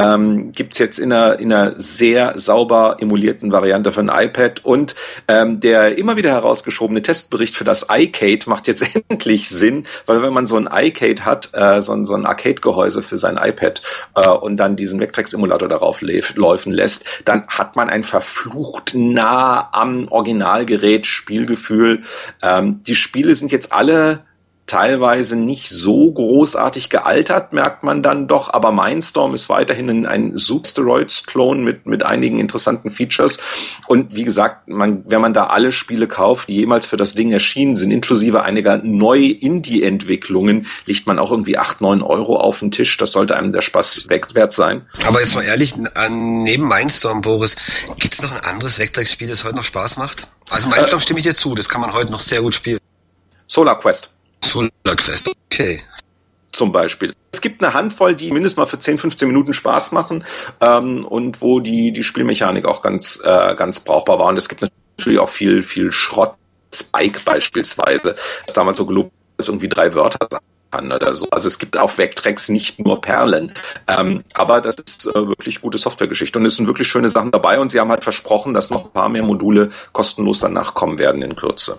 ähm, gibt jetzt in einer, in einer sehr sauber emulierten Variante für ein iPad und ähm, der immer wieder herausgeschobene Testbericht für das iCade macht jetzt endlich Sinn, weil wenn man so ein iCade hat, äh, so, ein, so ein Arcade-Gehäuse für sein iPad äh, und dann diesen Vectrex-Emulator darauf laufen lässt, dann hat man ein verflucht nah am Originalgerät Spielgefühl. Ähm, die Spiele sind jetzt alle teilweise nicht so großartig gealtert, merkt man dann doch, aber Mindstorm ist weiterhin ein, ein Substeroids-Klon mit, mit einigen interessanten Features. Und wie gesagt, man, wenn man da alle Spiele kauft, die jemals für das Ding erschienen sind, inklusive einiger neue Indie-Entwicklungen, liegt man auch irgendwie acht neun Euro auf den Tisch. Das sollte einem der Spaß wert sein. Aber jetzt mal ehrlich, neben Mindstorm, Boris, gibt es noch ein anderes Vectrex-Spiel, das heute noch Spaß macht? Also Mindstorm äh, stimme ich dir zu, das kann man heute noch sehr gut spielen. Solar Quest. Quest, okay. Zum Beispiel. Es gibt eine Handvoll, die mindestens mal für 10, 15 Minuten Spaß machen ähm, und wo die, die Spielmechanik auch ganz, äh, ganz brauchbar war. Und es gibt natürlich auch viel, viel Schrott. Spike beispielsweise, das damals so gelobt als irgendwie drei Wörter kann oder so. Also es gibt auf Vectrex nicht nur Perlen. Ähm, aber das ist äh, wirklich gute Softwaregeschichte und es sind wirklich schöne Sachen dabei und sie haben halt versprochen, dass noch ein paar mehr Module kostenlos danach kommen werden in Kürze.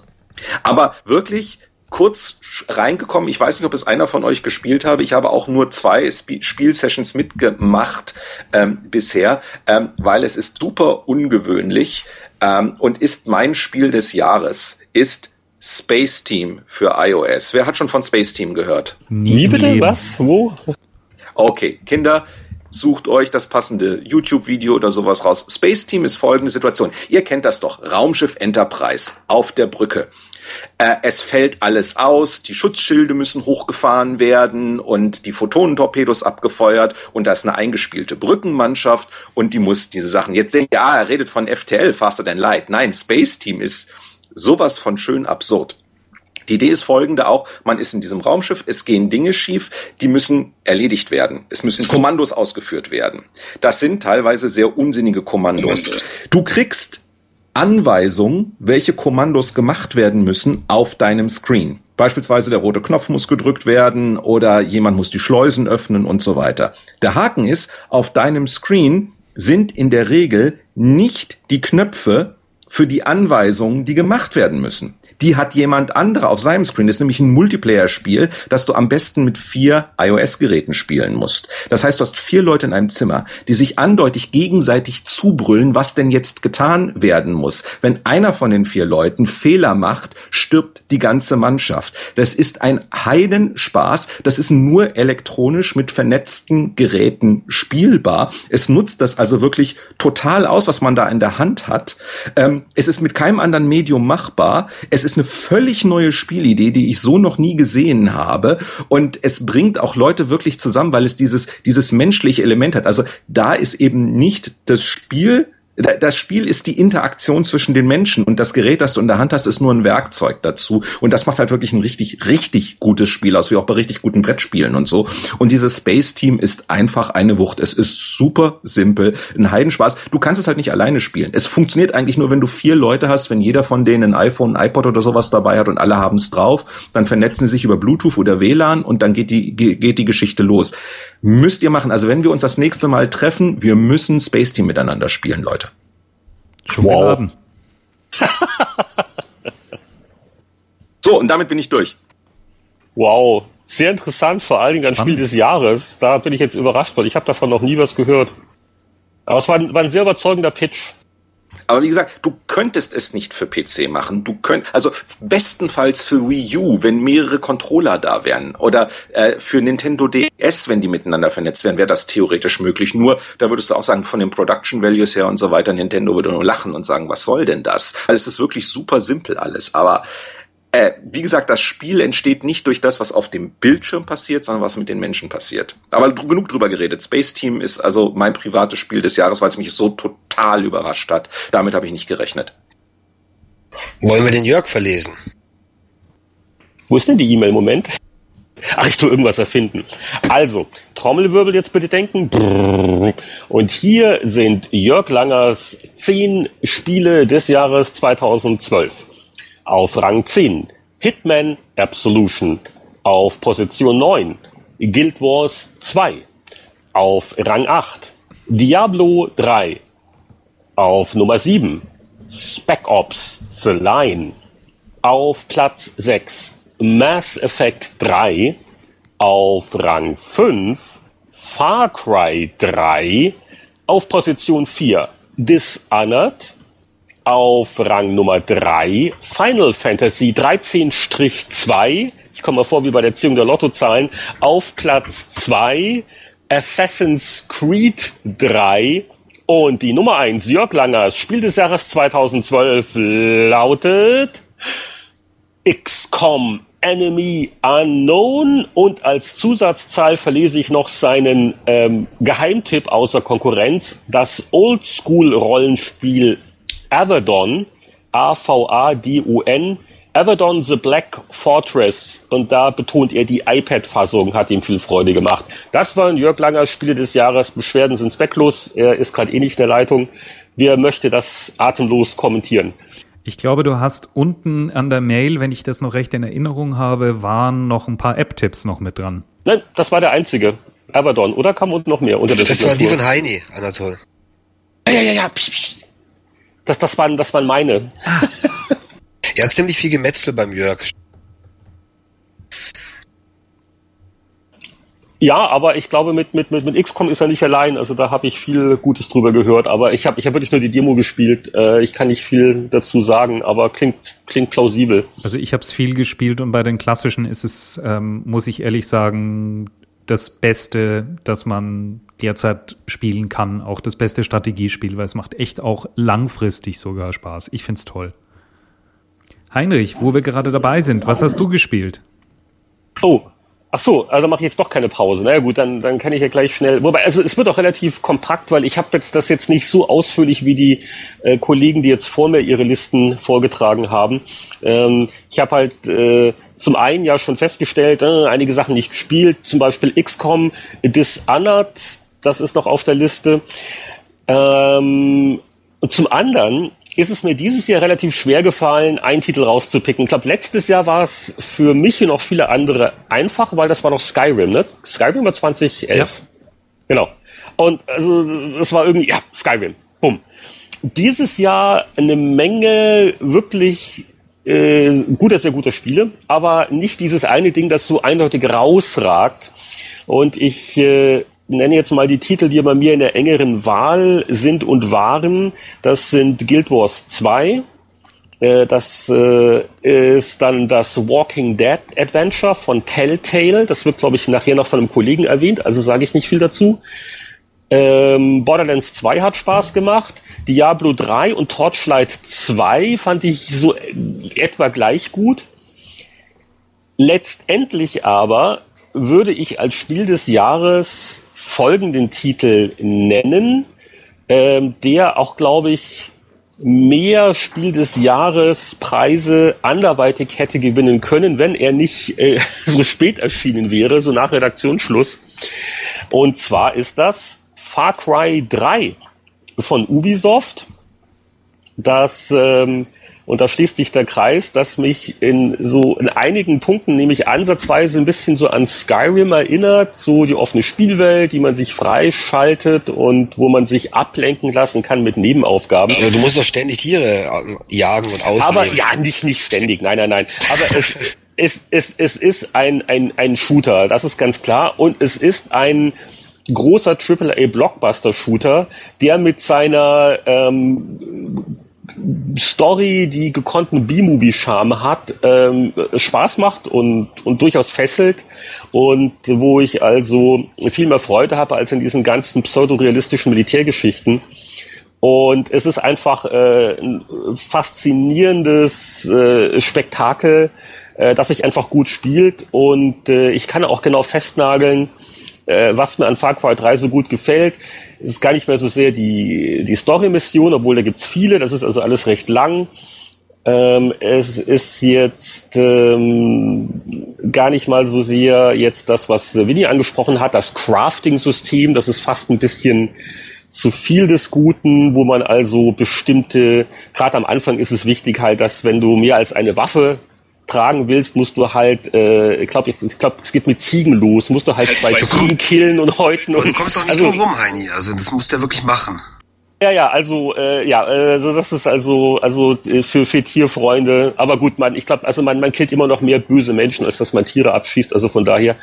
Aber wirklich kurz reingekommen. Ich weiß nicht, ob es einer von euch gespielt habe. Ich habe auch nur zwei Sp Spielsessions mitgemacht ähm, bisher, ähm, weil es ist super ungewöhnlich ähm, und ist mein Spiel des Jahres. Ist Space Team für iOS. Wer hat schon von Space Team gehört? Nie bitte? Was? Wo? Okay, Kinder, sucht euch das passende YouTube-Video oder sowas raus. Space Team ist folgende Situation. Ihr kennt das doch. Raumschiff Enterprise auf der Brücke. Äh, es fällt alles aus, die Schutzschilde müssen hochgefahren werden und die Photonentorpedos abgefeuert und da ist eine eingespielte Brückenmannschaft und die muss diese Sachen. Jetzt denkt ihr, ah, er redet von FTL, Faster Than Light. Nein, Space Team ist sowas von schön absurd. Die Idee ist folgende auch, man ist in diesem Raumschiff, es gehen Dinge schief, die müssen erledigt werden. Es müssen Kommandos ausgeführt werden. Das sind teilweise sehr unsinnige Kommandos. Du kriegst Anweisungen, welche Kommandos gemacht werden müssen auf deinem Screen. Beispielsweise der rote Knopf muss gedrückt werden oder jemand muss die Schleusen öffnen und so weiter. Der Haken ist, auf deinem Screen sind in der Regel nicht die Knöpfe für die Anweisungen, die gemacht werden müssen die hat jemand anderer auf seinem Screen. Das ist nämlich ein Multiplayer-Spiel, das du am besten mit vier iOS-Geräten spielen musst. Das heißt, du hast vier Leute in einem Zimmer, die sich andeutig gegenseitig zubrüllen, was denn jetzt getan werden muss. Wenn einer von den vier Leuten Fehler macht, stirbt die ganze Mannschaft. Das ist ein Heidenspaß. Das ist nur elektronisch mit vernetzten Geräten spielbar. Es nutzt das also wirklich total aus, was man da in der Hand hat. Ähm, es ist mit keinem anderen Medium machbar. Es ist ist eine völlig neue Spielidee, die ich so noch nie gesehen habe. Und es bringt auch Leute wirklich zusammen, weil es dieses, dieses menschliche Element hat. Also da ist eben nicht das Spiel das Spiel ist die Interaktion zwischen den Menschen und das Gerät, das du in der Hand hast, ist nur ein Werkzeug dazu. Und das macht halt wirklich ein richtig, richtig gutes Spiel aus, wie auch bei richtig guten Brettspielen und so. Und dieses Space Team ist einfach eine Wucht. Es ist super simpel, ein Heidenspaß. Du kannst es halt nicht alleine spielen. Es funktioniert eigentlich nur, wenn du vier Leute hast, wenn jeder von denen ein iPhone, ein iPod oder sowas dabei hat und alle haben es drauf, dann vernetzen sie sich über Bluetooth oder WLAN und dann geht die, geht die Geschichte los. Müsst ihr machen. Also wenn wir uns das nächste Mal treffen, wir müssen Space Team miteinander spielen, Leute. Schon wow. so, und damit bin ich durch. Wow, sehr interessant, vor allen Dingen ein Spiel des Jahres. Da bin ich jetzt überrascht, weil ich habe davon noch nie was gehört. Aber es war ein, war ein sehr überzeugender Pitch. Aber wie gesagt, du könntest es nicht für PC machen. Du könnt, also bestenfalls für Wii U, wenn mehrere Controller da wären. Oder äh, für Nintendo DS, wenn die miteinander vernetzt wären, wäre das theoretisch möglich. Nur, da würdest du auch sagen, von den Production Values her und so weiter, Nintendo würde nur lachen und sagen, was soll denn das? Weil es ist wirklich super simpel alles. Aber äh, wie gesagt, das Spiel entsteht nicht durch das, was auf dem Bildschirm passiert, sondern was mit den Menschen passiert. Aber genug drüber geredet. Space Team ist also mein privates Spiel des Jahres, weil es mich so total überrascht hat. Damit habe ich nicht gerechnet. Wollen wir den Jörg verlesen? Wo ist denn die E-Mail? Moment. Ach, ich tue irgendwas erfinden. Also, Trommelwirbel jetzt bitte denken. Und hier sind Jörg Langers zehn Spiele des Jahres 2012. Auf Rang 10 Hitman Absolution. Auf Position 9 Guild Wars 2. Auf Rang 8 Diablo 3. Auf Nummer 7 Spec Ops The Line. Auf Platz 6 Mass Effect 3. Auf Rang 5 Far Cry 3. Auf Position 4 Dishonored auf Rang Nummer 3 Final Fantasy 13-2. Ich komme mir vor wie bei der Ziehung der Lottozahlen. Auf Platz zwei Assassin's Creed 3 und die Nummer eins Jörg Langers Spiel des Jahres 2012 lautet XCOM Enemy Unknown und als Zusatzzahl verlese ich noch seinen ähm, Geheimtipp außer Konkurrenz, das Oldschool-Rollenspiel Avadon, A-V-A-D-U-N, Avadon The Black Fortress und da betont er die iPad-Fassung, hat ihm viel Freude gemacht. Das waren Jörg Langer Spiele des Jahres. Beschwerden sind zwecklos. Er ist gerade eh nicht in der Leitung. Wer möchte das atemlos kommentieren? Ich glaube, du hast unten an der Mail, wenn ich das noch recht in Erinnerung habe, waren noch ein paar App-Tipps noch mit dran. Nein, das war der einzige. Abaddon. Oder kam unten noch mehr unter der Das waren die von Heini, Anatol. Ja, ja, ja. Psch, psch. Das, das, waren, das waren meine. Ah. ja, ziemlich viel Gemetzel beim Jörg. Ja, aber ich glaube, mit, mit, mit, mit XCOM ist er nicht allein. Also da habe ich viel Gutes drüber gehört. Aber ich habe ich hab wirklich nur die Demo gespielt. Äh, ich kann nicht viel dazu sagen, aber klingt, klingt plausibel. Also ich habe es viel gespielt und bei den klassischen ist es, ähm, muss ich ehrlich sagen, das Beste, das man derzeit spielen kann. Auch das beste Strategiespiel, weil es macht echt auch langfristig sogar Spaß. Ich find's toll. Heinrich, wo wir gerade dabei sind, was hast du gespielt? Oh, Ach so, also mache ich jetzt doch keine Pause. Na ja, gut, dann, dann kann ich ja gleich schnell. Wobei, also es wird auch relativ kompakt, weil ich habe jetzt das jetzt nicht so ausführlich wie die äh, Kollegen, die jetzt vor mir ihre Listen vorgetragen haben. Ähm, ich habe halt äh, zum einen ja schon festgestellt, äh, einige Sachen nicht gespielt, zum Beispiel XCOM Dishonored, das ist noch auf der Liste. Ähm, und zum anderen ist es mir dieses Jahr relativ schwer gefallen, einen Titel rauszupicken. Ich glaube, letztes Jahr war es für mich und auch viele andere einfach, weil das war noch Skyrim, ne? Skyrim war 2011. Ja. Genau. Und also das war irgendwie, ja, Skyrim. Bumm. Dieses Jahr eine Menge wirklich äh, guter, sehr guter Spiele, aber nicht dieses eine Ding, das so eindeutig rausragt. Und ich äh, nenne jetzt mal die Titel, die bei mir in der engeren Wahl sind und waren. Das sind Guild Wars 2. Äh, das äh, ist dann das Walking Dead Adventure von Telltale. Das wird, glaube ich, nachher noch von einem Kollegen erwähnt, also sage ich nicht viel dazu. Ähm, Borderlands 2 hat Spaß gemacht. Diablo 3 und Torchlight 2 fand ich so etwa gleich gut. Letztendlich aber würde ich als Spiel des Jahres folgenden Titel nennen, ähm, der auch, glaube ich, mehr Spiel des Jahres Preise anderweitig hätte gewinnen können, wenn er nicht äh, so spät erschienen wäre, so nach Redaktionsschluss. Und zwar ist das Far Cry 3 von Ubisoft, das ähm, und da schließt sich der Kreis, dass mich in so in einigen Punkten nämlich ansatzweise ein bisschen so an Skyrim erinnert, so die offene Spielwelt, die man sich freischaltet und wo man sich ablenken lassen kann mit Nebenaufgaben. Ja, du musst doch ständig Tiere äh, jagen und ausnehmen. Aber ja, nicht, nicht ständig, nein, nein, nein. Aber es, es, es, es ist ein, ein, ein Shooter, das ist ganz klar. Und es ist ein großer AAA-Blockbuster-Shooter, der mit seiner ähm, Story, die gekonnten B-Movie-Charme hat, ähm, Spaß macht und, und durchaus fesselt und wo ich also viel mehr Freude habe als in diesen ganzen pseudorealistischen Militärgeschichten. Und es ist einfach äh, ein faszinierendes äh, Spektakel, äh, das sich einfach gut spielt und äh, ich kann auch genau festnageln, äh, was mir an Far Cry 3 so gut gefällt ist gar nicht mehr so sehr die, die Story-Mission, obwohl da gibt's viele, das ist also alles recht lang. Ähm, es ist jetzt ähm, gar nicht mal so sehr jetzt das, was Winnie angesprochen hat, das Crafting-System, das ist fast ein bisschen zu viel des Guten, wo man also bestimmte, gerade am Anfang ist es wichtig halt, dass wenn du mehr als eine Waffe tragen willst, musst du halt, äh, ich glaube, ich glaub, es geht mit Ziegen los, musst du halt zwei du Ziegen killen und häuten. Und, du kommst doch nicht also, drum rum, Heini, also das musst du ja wirklich machen. Ja, ja, also äh, ja, also das ist also also äh, für für Tierfreunde. Aber gut, man, ich glaube, also man man killt immer noch mehr böse Menschen, als dass man Tiere abschießt. Also von daher.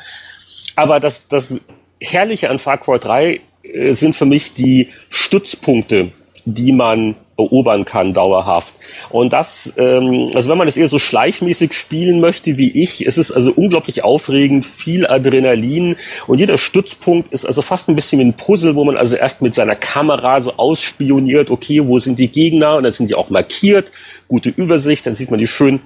Aber das das Herrliche an Far Cry 3 äh, sind für mich die Stützpunkte, die man erobern kann dauerhaft. Und das, ähm, also wenn man das eher so schleichmäßig spielen möchte wie ich, ist es also unglaublich aufregend, viel Adrenalin und jeder Stützpunkt ist also fast ein bisschen wie ein Puzzle, wo man also erst mit seiner Kamera so ausspioniert, okay, wo sind die Gegner und dann sind die auch markiert, gute Übersicht, dann sieht man die schön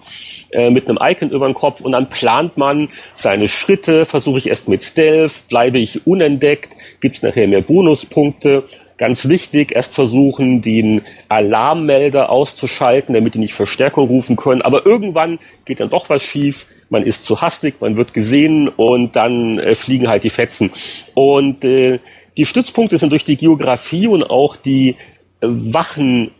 äh, mit einem Icon über den Kopf und dann plant man seine Schritte, versuche ich erst mit Stealth, bleibe ich unentdeckt, gibt es nachher mehr Bonuspunkte Ganz wichtig, erst versuchen, den Alarmmelder auszuschalten, damit die nicht Verstärkung rufen können. Aber irgendwann geht dann doch was schief. Man ist zu hastig, man wird gesehen und dann äh, fliegen halt die Fetzen. Und äh, die Stützpunkte sind durch die Geografie und auch die äh, Wachen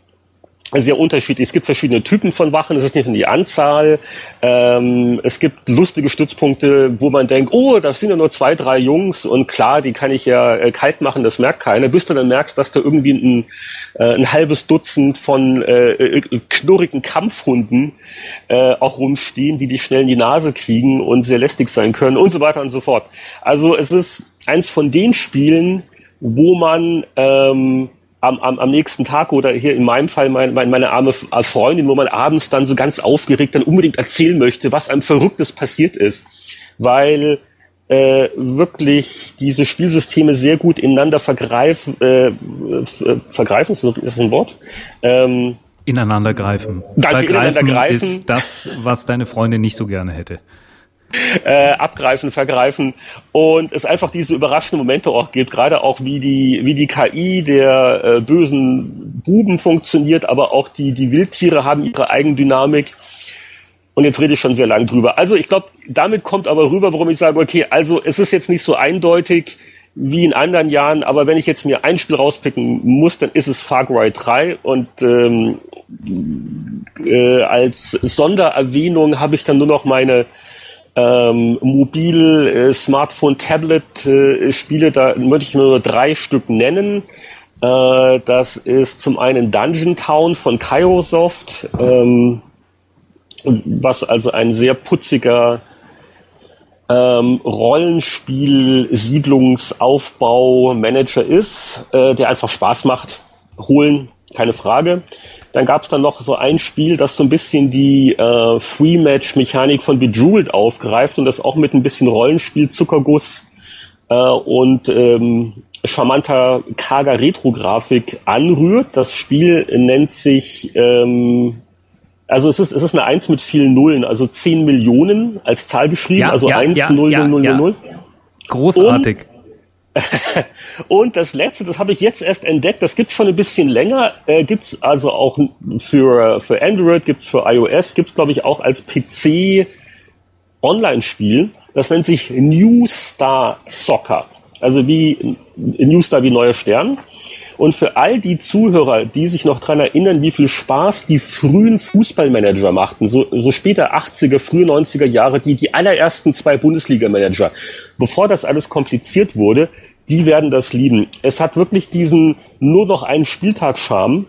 sehr unterschiedlich. Es gibt verschiedene Typen von Wachen, es ist nicht nur die Anzahl. Ähm, es gibt lustige Stützpunkte, wo man denkt, oh, das sind ja nur zwei, drei Jungs und klar, die kann ich ja äh, kalt machen, das merkt keiner. Bis du dann merkst, dass da irgendwie ein, äh, ein halbes Dutzend von äh, äh knurrigen Kampfhunden äh, auch rumstehen, die dich schnell in die Nase kriegen und sehr lästig sein können und so weiter und so fort. Also es ist eins von den Spielen, wo man ähm, am, am, am nächsten Tag oder hier in meinem Fall mein, mein, meine arme äh, Freundin, wo man abends dann so ganz aufgeregt dann unbedingt erzählen möchte, was einem Verrücktes passiert ist. Weil äh, wirklich diese Spielsysteme sehr gut ineinander vergreifen, äh, vergreifen, ist das ein Wort? Ähm, ineinander greifen. Danke, vergreifen ineinander greifen. ist das, was deine Freundin nicht so gerne hätte äh, abgreifen, vergreifen und es einfach diese überraschenden Momente auch gibt, gerade auch wie die, wie die KI der äh, bösen Buben funktioniert, aber auch die, die Wildtiere haben ihre Eigendynamik. Und jetzt rede ich schon sehr lang drüber. Also ich glaube, damit kommt aber rüber, warum ich sage, okay, also es ist jetzt nicht so eindeutig wie in anderen Jahren, aber wenn ich jetzt mir ein Spiel rauspicken muss, dann ist es Far Cry 3 und ähm, äh, als Sondererwähnung habe ich dann nur noch meine ähm, Mobil, äh, Smartphone, Tablet äh, Spiele, da möchte ich nur drei Stück nennen. Äh, das ist zum einen Dungeon Town von Kairosoft, ähm, was also ein sehr putziger ähm, Rollenspiel, Siedlungsaufbau, Manager ist, äh, der einfach Spaß macht. Holen, keine Frage. Dann gab es dann noch so ein Spiel, das so ein bisschen die äh, Free-Match-Mechanik von Bejeweled aufgreift und das auch mit ein bisschen Rollenspiel, Zuckerguss äh, und ähm, charmanter, karger Retro-Grafik anrührt. Das Spiel nennt sich, ähm, also es ist, es ist eine Eins mit vielen Nullen, also 10 Millionen als Zahl geschrieben, ja, also ja, 1, ja, 0, 0, 0, 0, 0. Großartig. Und und das letzte, das habe ich jetzt erst entdeckt, das gibt's schon ein bisschen länger, äh, gibt's also auch für, für Android, gibt's für iOS, gibt's glaube ich auch als PC Online-Spiel. Das nennt sich New Star Soccer. Also wie New Star wie neuer Stern. Und für all die Zuhörer, die sich noch dran erinnern, wie viel Spaß die frühen Fußballmanager machten, so, so später 80er, frühe 90er Jahre, die, die allerersten zwei Bundesliga-Manager, bevor das alles kompliziert wurde, die werden das lieben. Es hat wirklich diesen nur noch einen Spieltag-Charme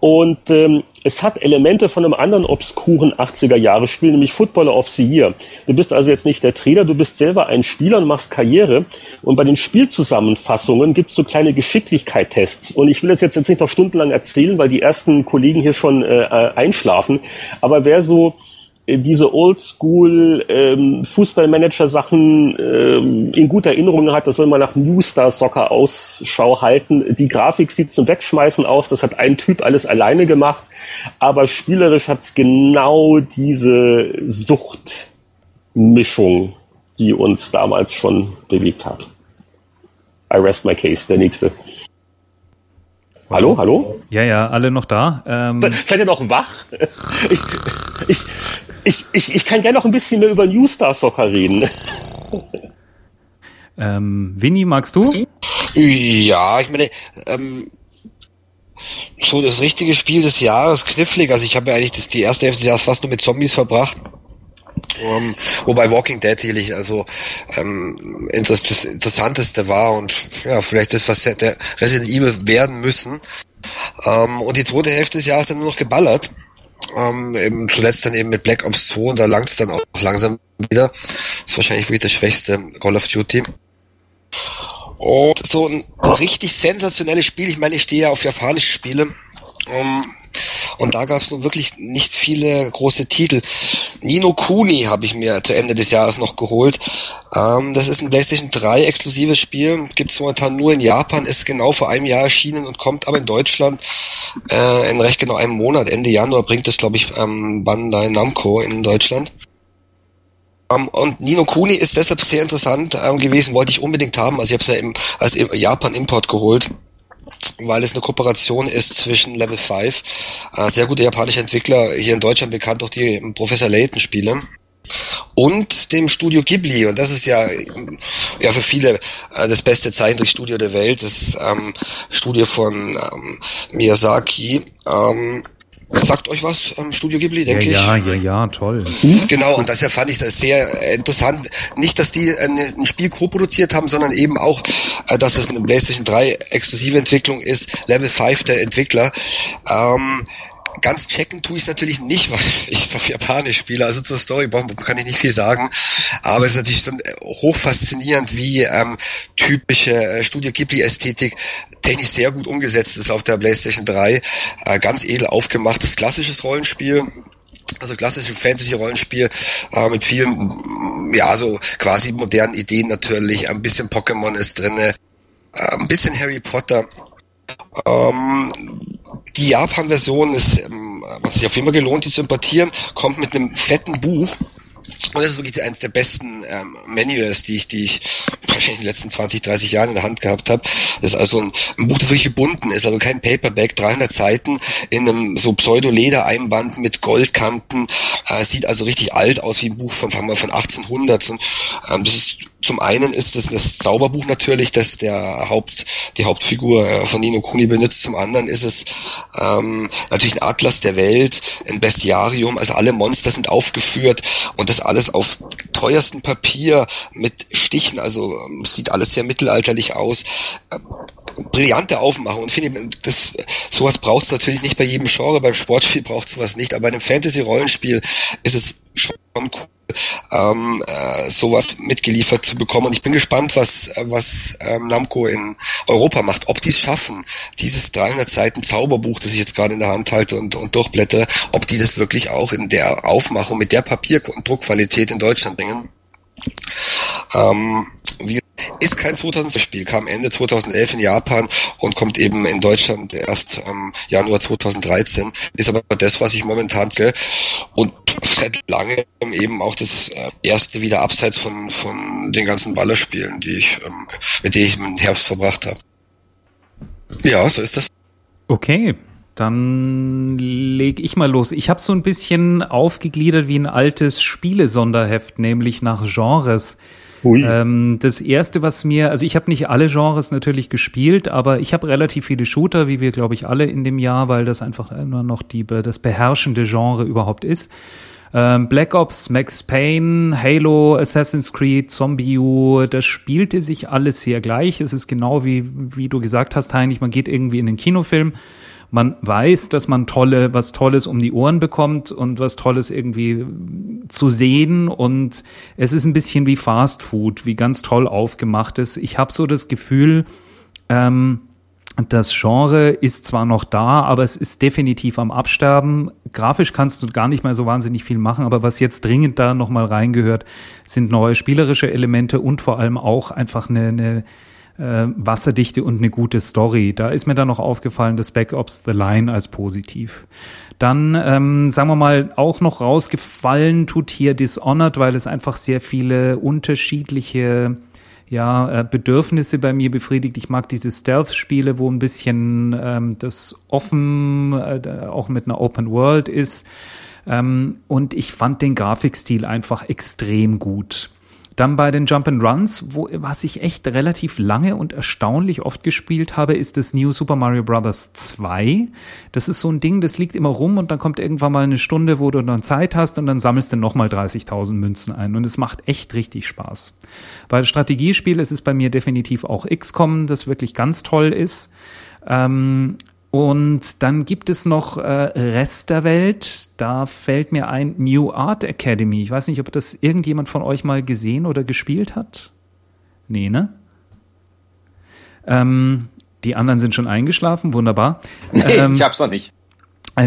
und ähm, es hat Elemente von einem anderen obskuren 80er-Jahre-Spiel, nämlich Footballer of the Year. Du bist also jetzt nicht der Trainer, du bist selber ein Spieler und machst Karriere. Und bei den Spielzusammenfassungen gibt es so kleine Geschicklichkeit-Tests. Und ich will das jetzt, jetzt nicht noch stundenlang erzählen, weil die ersten Kollegen hier schon äh, äh einschlafen. Aber wer so diese Oldschool ähm, Fußballmanager-Sachen ähm, in guter Erinnerung hat, das soll man nach New Star Soccer Ausschau halten. Die Grafik sieht zum Wegschmeißen aus, das hat ein Typ alles alleine gemacht, aber spielerisch hat's genau diese Suchtmischung, die uns damals schon bewegt hat. I rest my case, der nächste. Hallo, hallo? Ja, ja, alle noch da. Ähm Seid ihr noch wach? Ich, ich, ich, ich, ich kann gerne noch ein bisschen mehr über New Star Soccer reden. Ähm, Winnie, magst du? Ja, ich meine, ähm, so das richtige Spiel des Jahres, knifflig. Also ich habe ja eigentlich das, die erste Hälfte des Jahres fast nur mit Zombies verbracht. Um, ähm, wobei Walking Dead sicherlich also ähm, das, das Interessanteste war und ja, vielleicht das, was der Resident Evil werden müssen. Ähm, und die zweite Hälfte des Jahres dann nur noch geballert. Ähm, eben zuletzt dann eben mit Black Ops 2 und da langt es dann auch langsam wieder. Ist wahrscheinlich wirklich das schwächste Call of Duty. Und so ein richtig sensationelles Spiel, ich meine, ich stehe ja auf japanische Spiele. Um, ähm, Und da gab es nun wirklich nicht viele große Titel. Nino Kuni habe ich mir zu Ende des Jahres noch geholt. Ähm, das ist ein PlayStation 3 exklusives Spiel, gibt es momentan nur in Japan, ist genau vor einem Jahr erschienen und kommt aber in Deutschland äh, in recht genau einem Monat, Ende Januar bringt es, glaube ich, ähm, Bandai Namco in Deutschland. Um, ähm, und Nino Kuni ist deshalb sehr interessant ähm, gewesen, wollte ich unbedingt haben. Also ich habe es ja im, als Japan-Import geholt weil es eine Kooperation ist zwischen Level 5, äh, sehr gute japanische Entwickler, hier in Deutschland bekannt durch die Professor Layton Spiele und dem Studio Ghibli und das ist ja ja für viele äh, das beste Zeichentrickstudio der Welt, das ähm, Studio von ähm, Miyazaki. Ähm, Sagt euch was am Studio Ghibli, denke ja, ich? Ja, ja, ja, toll. Genau, und das fand ich das sehr interessant. Nicht, dass die ein Spiel co-produziert haben, sondern eben auch, äh, dass es eine PlayStation 3 exklusive Entwicklung ist, Level 5 der Entwickler. Ähm, ganz checken tue ich es natürlich nicht, weil ich es auf Japanisch spiele. Also zur Story kann ich nicht viel sagen. Aber es ist natürlich so hoch faszinierend, wie ähm, typische äh, Studio Ghibli-Ästhetik technisch sehr gut umgesetzt ist auf der PlayStation 3. Äh, ganz edel aufgemachtes klassisches Rollenspiel also klassische Fantasy-Rollenspiel äh, mit vielen, ja, so quasi modernen Ideen natürlich. Ein bisschen Pokémon ist drinne, äh, ein bisschen Harry Potter. Ähm, die Japan-Version ist, ähm, hat sich auf jeden Fall gelohnt, die zu importieren, kommt mit einem fetten Buch. Und das ist wirklich eines der besten ähm, Manuals, die ich, die ich wahrscheinlich in den letzten 20, 30 Jahren in der Hand gehabt habe. Das ist also ein, ein Buch, das wirklich gebunden ist, also kein Paperback, 300 Seiten in einem so Pseudo-Leder-Einband mit Goldkanten. Äh, sieht also richtig alt aus, wie ein Buch von, sagen wir, von 1800. Und, ähm, das ist zum einen ist es das Zauberbuch natürlich, das der Haupt, die Hauptfigur äh, von Nino Kuni benutzt. Zum anderen ist es ähm, natürlich ein Atlas der Welt, ein Bestiarium, also alle Monster sind aufgeführt und das alles auf teuerstem Papier mit Stichen, also ähm, sieht alles sehr mittelalterlich aus. Äh, brillante Aufmachung. Und finde das sowas braucht es natürlich nicht bei jedem Genre. Beim Sportspiel braucht sowas nicht. Aber bei einem Fantasy Rollenspiel ist es schon cool ähm, äh, sowas mitgeliefert zu bekommen. Und ich bin gespannt, was, was ähm, Namco in Europa macht. Ob die es schaffen, dieses 300 Seiten Zauberbuch, das ich jetzt gerade in der Hand halte und, und durchblättere, ob die das wirklich auch in der Aufmachung mit der Papier- und Druckqualität in Deutschland bringen. Ähm, wie ist kein 2000-Spiel, kam Ende 2011 in Japan und kommt eben in Deutschland erst am Januar 2013. Ist aber das, was ich momentan sehe. Und seit langem eben auch das äh, erste wieder abseits von, von den ganzen Ballerspielen, die ich, ähm, mit denen ich im Herbst verbracht habe. Ja, so ist das. Okay, dann leg ich mal los. Ich habe so ein bisschen aufgegliedert wie ein altes Spielesonderheft, nämlich nach Genres. Ähm, das erste, was mir, also ich habe nicht alle Genres natürlich gespielt, aber ich habe relativ viele Shooter, wie wir glaube ich alle in dem Jahr, weil das einfach immer noch die das beherrschende Genre überhaupt ist. Ähm, Black Ops, Max Payne, Halo, Assassin's Creed, Zombie U, das spielte sich alles sehr gleich. Es ist genau wie wie du gesagt hast, Heinrich, man geht irgendwie in den Kinofilm man weiß, dass man tolle, was Tolles um die Ohren bekommt und was Tolles irgendwie zu sehen und es ist ein bisschen wie Fast Food, wie ganz toll aufgemacht ist. Ich habe so das Gefühl, ähm, das Genre ist zwar noch da, aber es ist definitiv am Absterben. Grafisch kannst du gar nicht mehr so wahnsinnig viel machen, aber was jetzt dringend da nochmal reingehört, sind neue spielerische Elemente und vor allem auch einfach eine, eine äh, wasserdichte und eine gute Story. Da ist mir dann noch aufgefallen, das Back Ops The Line als positiv. Dann, ähm, sagen wir mal, auch noch rausgefallen tut hier Dishonored, weil es einfach sehr viele unterschiedliche ja, äh, Bedürfnisse bei mir befriedigt. Ich mag diese Stealth-Spiele, wo ein bisschen ähm, das offen, äh, auch mit einer Open World ist. Ähm, und ich fand den Grafikstil einfach extrem gut. Dann bei den Jump and Runs, wo, was ich echt relativ lange und erstaunlich oft gespielt habe, ist das New Super Mario Bros. 2. Das ist so ein Ding, das liegt immer rum und dann kommt irgendwann mal eine Stunde, wo du dann Zeit hast und dann sammelst du nochmal 30.000 Münzen ein und es macht echt richtig Spaß. Bei Strategiespiel ist es bei mir definitiv auch XCOM, das wirklich ganz toll ist. Ähm, und dann gibt es noch äh, Rest der Welt. Da fällt mir ein New Art Academy. Ich weiß nicht, ob das irgendjemand von euch mal gesehen oder gespielt hat. Nee, ne? Ähm, die anderen sind schon eingeschlafen, wunderbar. Nee, ähm, ich hab's noch nicht.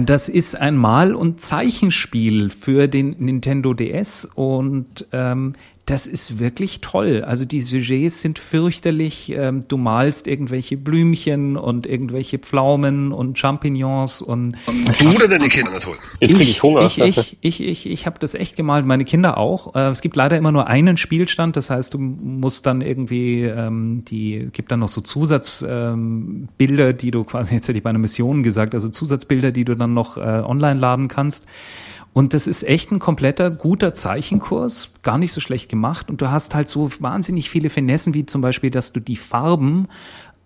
Das ist ein Mal- und Zeichenspiel für den Nintendo DS und ähm, das ist wirklich toll. Also die Sujets sind fürchterlich. Ähm, du malst irgendwelche Blümchen und irgendwelche Pflaumen und Champignons und du oder deine Kinder natürlich. Jetzt kriege ich Hunger. Ich, ich, ich, ich, ich habe das echt gemalt. Meine Kinder auch. Äh, es gibt leider immer nur einen Spielstand. Das heißt, du musst dann irgendwie ähm, die gibt dann noch so Zusatzbilder, ähm, die du quasi jetzt hätte ich bei einer Mission gesagt, also Zusatzbilder, die du dann noch äh, online laden kannst. Und das ist echt ein kompletter guter Zeichenkurs, gar nicht so schlecht gemacht. Und du hast halt so wahnsinnig viele Finessen, wie zum Beispiel, dass du die Farben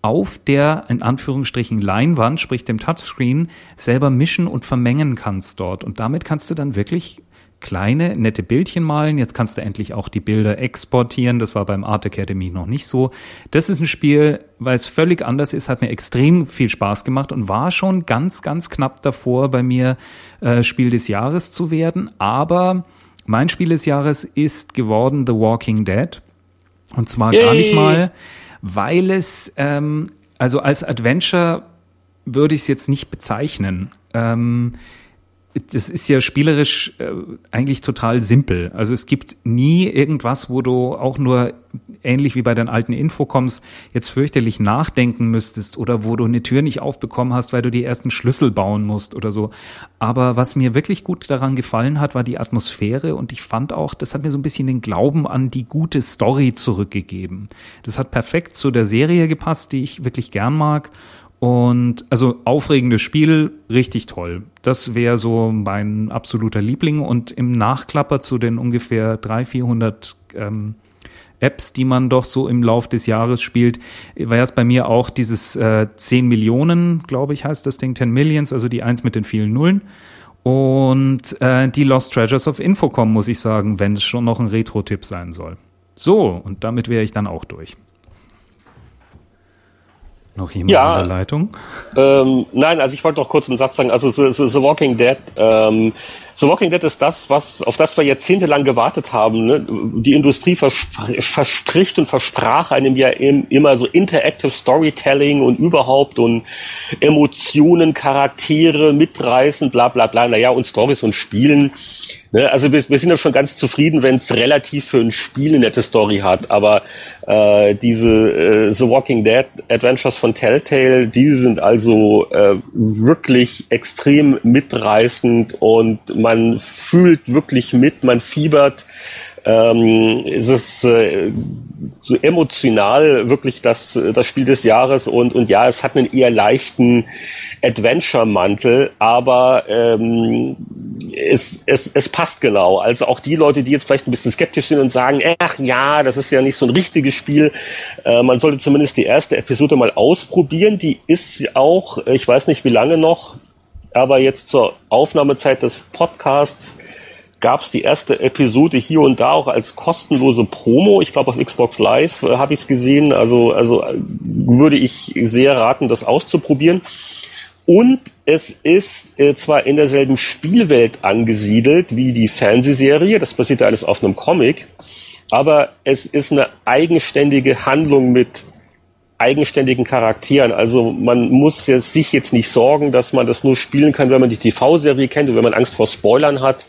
auf der, in Anführungsstrichen, Leinwand, sprich dem Touchscreen, selber mischen und vermengen kannst dort. Und damit kannst du dann wirklich kleine, nette Bildchen malen. Jetzt kannst du endlich auch die Bilder exportieren. Das war beim Art Academy noch nicht so. Das ist ein Spiel, weil es völlig anders ist, hat mir extrem viel Spaß gemacht und war schon ganz, ganz knapp davor, bei mir äh, Spiel des Jahres zu werden. Aber mein Spiel des Jahres ist geworden The Walking Dead. Und zwar Yay. gar nicht mal, weil es, ähm, also als Adventure würde ich es jetzt nicht bezeichnen. Ähm, das ist ja spielerisch äh, eigentlich total simpel. Also es gibt nie irgendwas, wo du auch nur ähnlich wie bei den alten Infocoms jetzt fürchterlich nachdenken müsstest oder wo du eine Tür nicht aufbekommen hast, weil du die ersten Schlüssel bauen musst oder so. Aber was mir wirklich gut daran gefallen hat, war die Atmosphäre und ich fand auch, das hat mir so ein bisschen den Glauben an die gute Story zurückgegeben. Das hat perfekt zu der Serie gepasst, die ich wirklich gern mag und also aufregendes Spiel, richtig toll. Das wäre so mein absoluter Liebling. Und im Nachklapper zu den ungefähr 300, 400 ähm, Apps, die man doch so im Lauf des Jahres spielt, war es bei mir auch dieses äh, 10 Millionen, glaube ich, heißt das Ding, 10 Millions, also die Eins mit den vielen Nullen. Und äh, die Lost Treasures of Infocom, muss ich sagen, wenn es schon noch ein Retro-Tipp sein soll. So, und damit wäre ich dann auch durch. Noch jemand ja, in der Leitung? Ähm, nein, also ich wollte noch kurz einen Satz sagen. Also The, The, The Walking Dead, ähm, The Walking Dead ist das, was auf das wir jahrzehntelang gewartet haben. Ne? Die Industrie verspr verspricht und versprach einem ja im, immer so Interactive Storytelling und überhaupt und Emotionen, Charaktere mitreißen, bla bla bla. Naja, und Stories und Spielen Ne, also wir, wir sind ja schon ganz zufrieden, wenn es relativ für ein Spiel eine nette Story hat. Aber äh, diese äh, The Walking Dead Adventures von Telltale, die sind also äh, wirklich extrem mitreißend und man fühlt wirklich mit, man fiebert ähm, es ist äh, so emotional wirklich das, das Spiel des Jahres und, und ja, es hat einen eher leichten Adventure-Mantel, aber ähm, es, es, es passt genau. Also auch die Leute, die jetzt vielleicht ein bisschen skeptisch sind und sagen, ach ja, das ist ja nicht so ein richtiges Spiel, äh, man sollte zumindest die erste Episode mal ausprobieren. Die ist auch, ich weiß nicht wie lange noch, aber jetzt zur Aufnahmezeit des Podcasts gab es die erste Episode hier und da auch als kostenlose Promo. Ich glaube auf Xbox Live äh, habe ich es gesehen. Also, also äh, würde ich sehr raten, das auszuprobieren. Und es ist äh, zwar in derselben Spielwelt angesiedelt wie die Fernsehserie, das basiert alles auf einem Comic, aber es ist eine eigenständige Handlung mit eigenständigen Charakteren. Also man muss jetzt, sich jetzt nicht sorgen, dass man das nur spielen kann, wenn man die TV-Serie kennt und wenn man Angst vor Spoilern hat.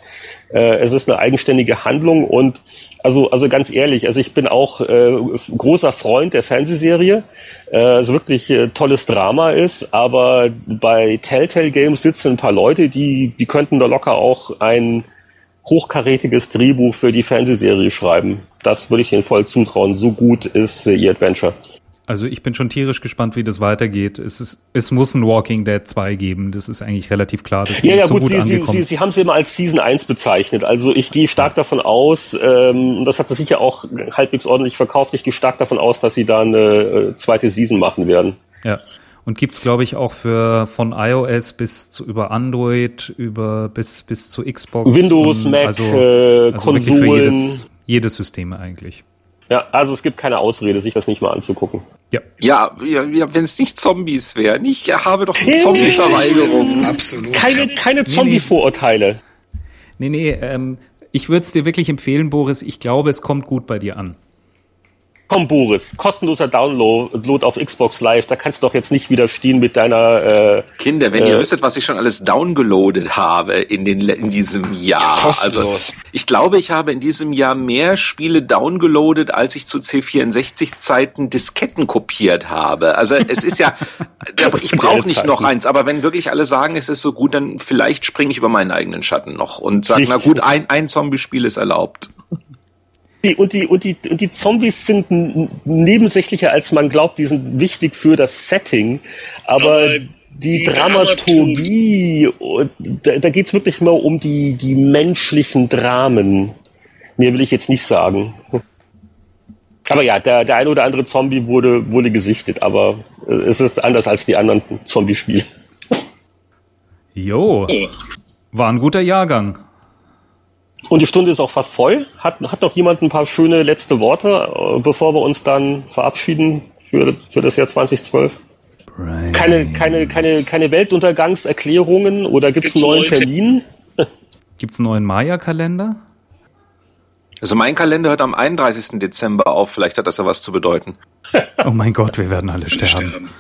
Äh, es ist eine eigenständige Handlung und also, also ganz ehrlich, also ich bin auch äh, großer Freund der Fernsehserie, äh, also wirklich äh, tolles Drama ist, aber bei Telltale Games sitzen ein paar Leute, die, die könnten da locker auch ein hochkarätiges Drehbuch für die Fernsehserie schreiben. Das würde ich ihnen voll zutrauen. So gut ist äh, ihr Adventure. Also ich bin schon tierisch gespannt, wie das weitergeht. Es, ist, es muss ein Walking Dead 2 geben. Das ist eigentlich relativ klar. Das ja, ja, so gut, gut, Sie, Sie, Sie, Sie haben es immer als Season 1 bezeichnet. Also ich gehe stark davon aus, ähm, das hat sich sicher auch halbwegs ordentlich verkauft, ich gehe stark davon aus, dass Sie da eine äh, zweite Season machen werden. Ja. Und gibt's glaube ich auch für von iOS bis zu über Android über bis bis zu Xbox Windows, Mac, also, äh, also Konsolen, für jedes, jedes System eigentlich. Ja, also es gibt keine Ausrede, sich das nicht mal anzugucken. Ja, ja, ja, ja wenn es nicht Zombies wären. Ich habe doch eine Zombie-Verweigerung. Absolut. Keine, keine Zombie-Vorurteile. Nee, nee, ähm, ich würde es dir wirklich empfehlen, Boris. Ich glaube, es kommt gut bei dir an. Komm, Boris, kostenloser Download auf Xbox Live, da kannst du doch jetzt nicht widerstehen mit deiner äh, Kinder, wenn äh, ihr wüsstet, was ich schon alles downgeloadet habe in, den, in diesem Jahr. Kostenlos. Also ich glaube, ich habe in diesem Jahr mehr Spiele downgeloadet, als ich zu C64-Zeiten Disketten kopiert habe. Also es ist ja, ich brauche nicht noch eins, aber wenn wirklich alle sagen, es ist so gut, dann vielleicht springe ich über meinen eigenen Schatten noch und sage, na gut, ein, ein Zombie-Spiel ist erlaubt. Die, und, die, und, die, und die Zombies sind nebensächlicher, als man glaubt. Die sind wichtig für das Setting. Aber die, die Dramaturgie, da, da geht es wirklich mal um die, die menschlichen Dramen. Mehr will ich jetzt nicht sagen. Aber ja, der, der ein oder andere Zombie wurde, wurde gesichtet, aber äh, es ist anders als die anderen Zombie-Spiele. Jo. War ein guter Jahrgang. Und die Stunde ist auch fast voll. Hat, hat noch jemand ein paar schöne letzte Worte, äh, bevor wir uns dann verabschieden für, für das Jahr 2012? Brains. Keine, keine, keine, keine Weltuntergangserklärungen oder gibt es einen neuen Termin? Gibt es einen neuen Maya-Kalender? Also mein Kalender hört am 31. Dezember auf. Vielleicht hat das ja was zu bedeuten. oh mein Gott, wir werden alle sterben.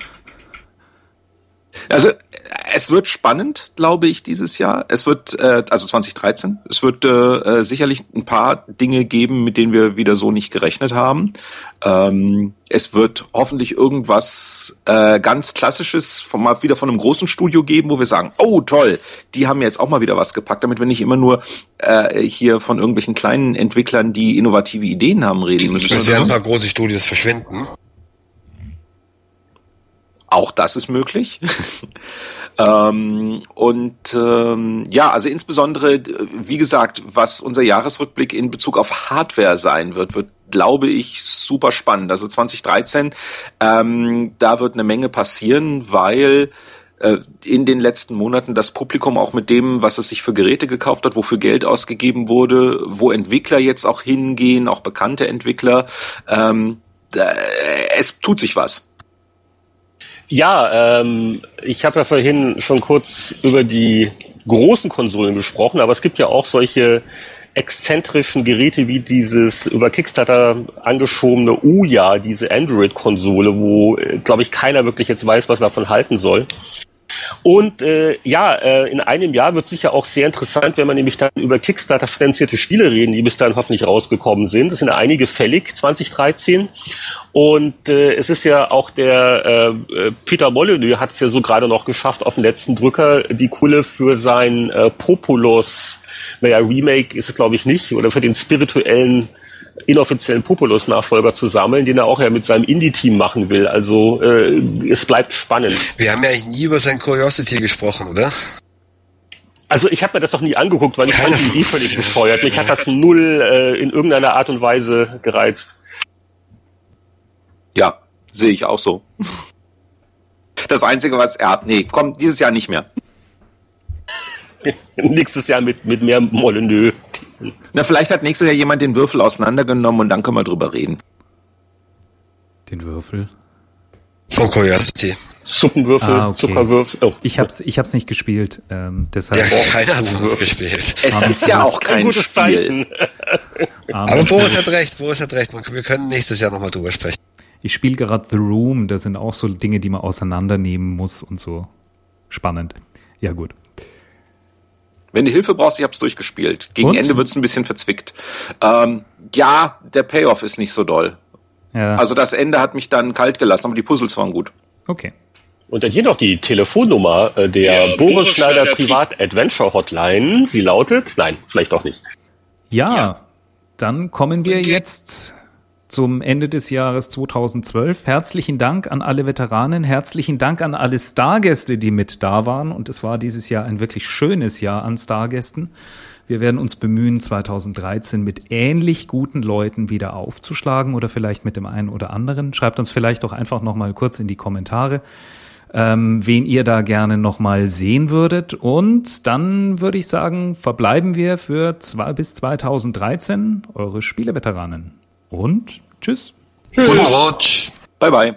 Also es wird spannend, glaube ich, dieses Jahr. Es wird, äh, also 2013, es wird äh, sicherlich ein paar Dinge geben, mit denen wir wieder so nicht gerechnet haben. Ähm, es wird hoffentlich irgendwas äh, ganz Klassisches von, mal wieder von einem großen Studio geben, wo wir sagen, oh toll, die haben jetzt auch mal wieder was gepackt, damit wir nicht immer nur äh, hier von irgendwelchen kleinen Entwicklern, die innovative Ideen haben, reden müssen. Es werden ein paar große Studios verschwinden. Auch das ist möglich. ähm, und ähm, ja, also insbesondere, wie gesagt, was unser Jahresrückblick in Bezug auf Hardware sein wird, wird glaube ich, super spannend. Also 2013, ähm, da wird eine Menge passieren, weil äh, in den letzten Monaten das Publikum auch mit dem, was es sich für Geräte gekauft hat, wofür Geld ausgegeben wurde, wo Entwickler jetzt auch hingehen, auch bekannte Entwickler, ähm, es tut sich was. Ja, ähm, ich habe ja vorhin schon kurz über die großen Konsolen gesprochen, aber es gibt ja auch solche exzentrischen Geräte wie dieses über Kickstarter angeschobene Uja, diese Android-Konsole, wo, äh, glaube ich, keiner wirklich jetzt weiß, was davon halten soll. Und äh, ja, äh, in einem Jahr wird sicher auch sehr interessant, wenn man nämlich dann über Kickstarter finanzierte Spiele reden, die bis dahin hoffentlich rausgekommen sind. Es sind einige fällig 2013. Und äh, es ist ja auch der äh, Peter Molyneux hat es ja so gerade noch geschafft, auf den letzten Drücker die Kulle für sein äh, Populus, naja, Remake ist es glaube ich nicht, oder für den spirituellen inoffiziellen Populus-Nachfolger zu sammeln, den er auch ja mit seinem Indie-Team machen will. Also äh, es bleibt spannend. Wir haben ja eigentlich nie über sein Curiosity gesprochen, oder? Also ich habe mir das doch nie angeguckt, weil ich fand die Idee völlig bescheuert. Mich hat das null äh, in irgendeiner Art und Weise gereizt. Ja, sehe ich auch so. Das Einzige, was er hat, nee, kommt dieses Jahr nicht mehr. Nächstes Jahr mit, mit mehr Molyneux. Na, vielleicht hat nächstes Jahr jemand den Würfel auseinandergenommen und dann können wir drüber reden. Den Würfel? Von Curiosity. Suppenwürfel, ah, okay. Zuckerwürfel. Oh. Ich hab's, ich hab's nicht gespielt. Ähm, deshalb ja, keiner hat es gespielt. Es ist ja auch kein, gutes Spiel. Aber Boris hat recht, Boris hat recht. Wir können nächstes Jahr nochmal drüber sprechen. Ich spiele gerade The Room, das sind auch so Dinge, die man auseinandernehmen muss und so. Spannend. Ja, gut. Wenn du Hilfe brauchst, ich hab's durchgespielt. Gegen und? Ende wird's ein bisschen verzwickt. Ähm, ja, der Payoff ist nicht so doll. Ja. Also das Ende hat mich dann kalt gelassen, aber die Puzzles waren gut. Okay. Und dann hier noch die Telefonnummer äh, der ja, Boris Schneider Privat Adventure Hotline. Sie lautet, nein, vielleicht doch nicht. Ja, ja. dann kommen wir jetzt zum Ende des Jahres 2012. Herzlichen Dank an alle Veteranen, herzlichen Dank an alle Stargäste, die mit da waren. Und es war dieses Jahr ein wirklich schönes Jahr an Stargästen. Wir werden uns bemühen, 2013 mit ähnlich guten Leuten wieder aufzuschlagen oder vielleicht mit dem einen oder anderen. Schreibt uns vielleicht doch einfach nochmal kurz in die Kommentare, ähm, wen ihr da gerne nochmal sehen würdet. Und dann würde ich sagen, verbleiben wir für zwei bis 2013 eure Spieleveteranen. Und tschüss. Tschüss. Guten Rutsch. Bye bye.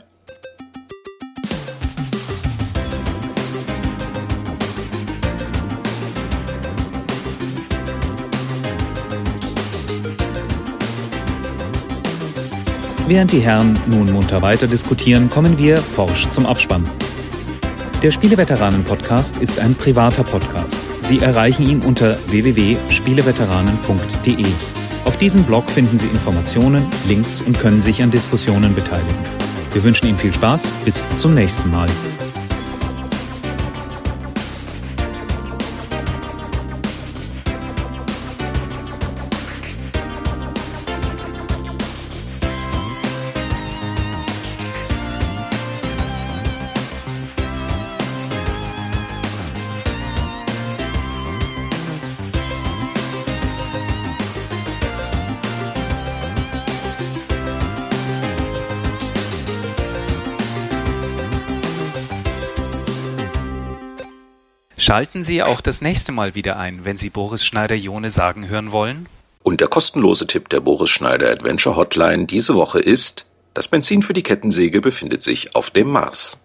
Während die Herren nun munter weiter diskutieren, kommen wir forsch zum Abspann. Der Spieleveteranen-Podcast ist ein privater Podcast. Sie erreichen ihn unter www.spieleveteranen.de. Auf diesem Blog finden Sie Informationen, Links und können sich an Diskussionen beteiligen. Wir wünschen Ihnen viel Spaß. Bis zum nächsten Mal. Schalten Sie auch das nächste Mal wieder ein, wenn Sie Boris Schneider-Jone sagen hören wollen. Und der kostenlose Tipp der Boris Schneider Adventure Hotline diese Woche ist, das Benzin für die Kettensäge befindet sich auf dem Mars.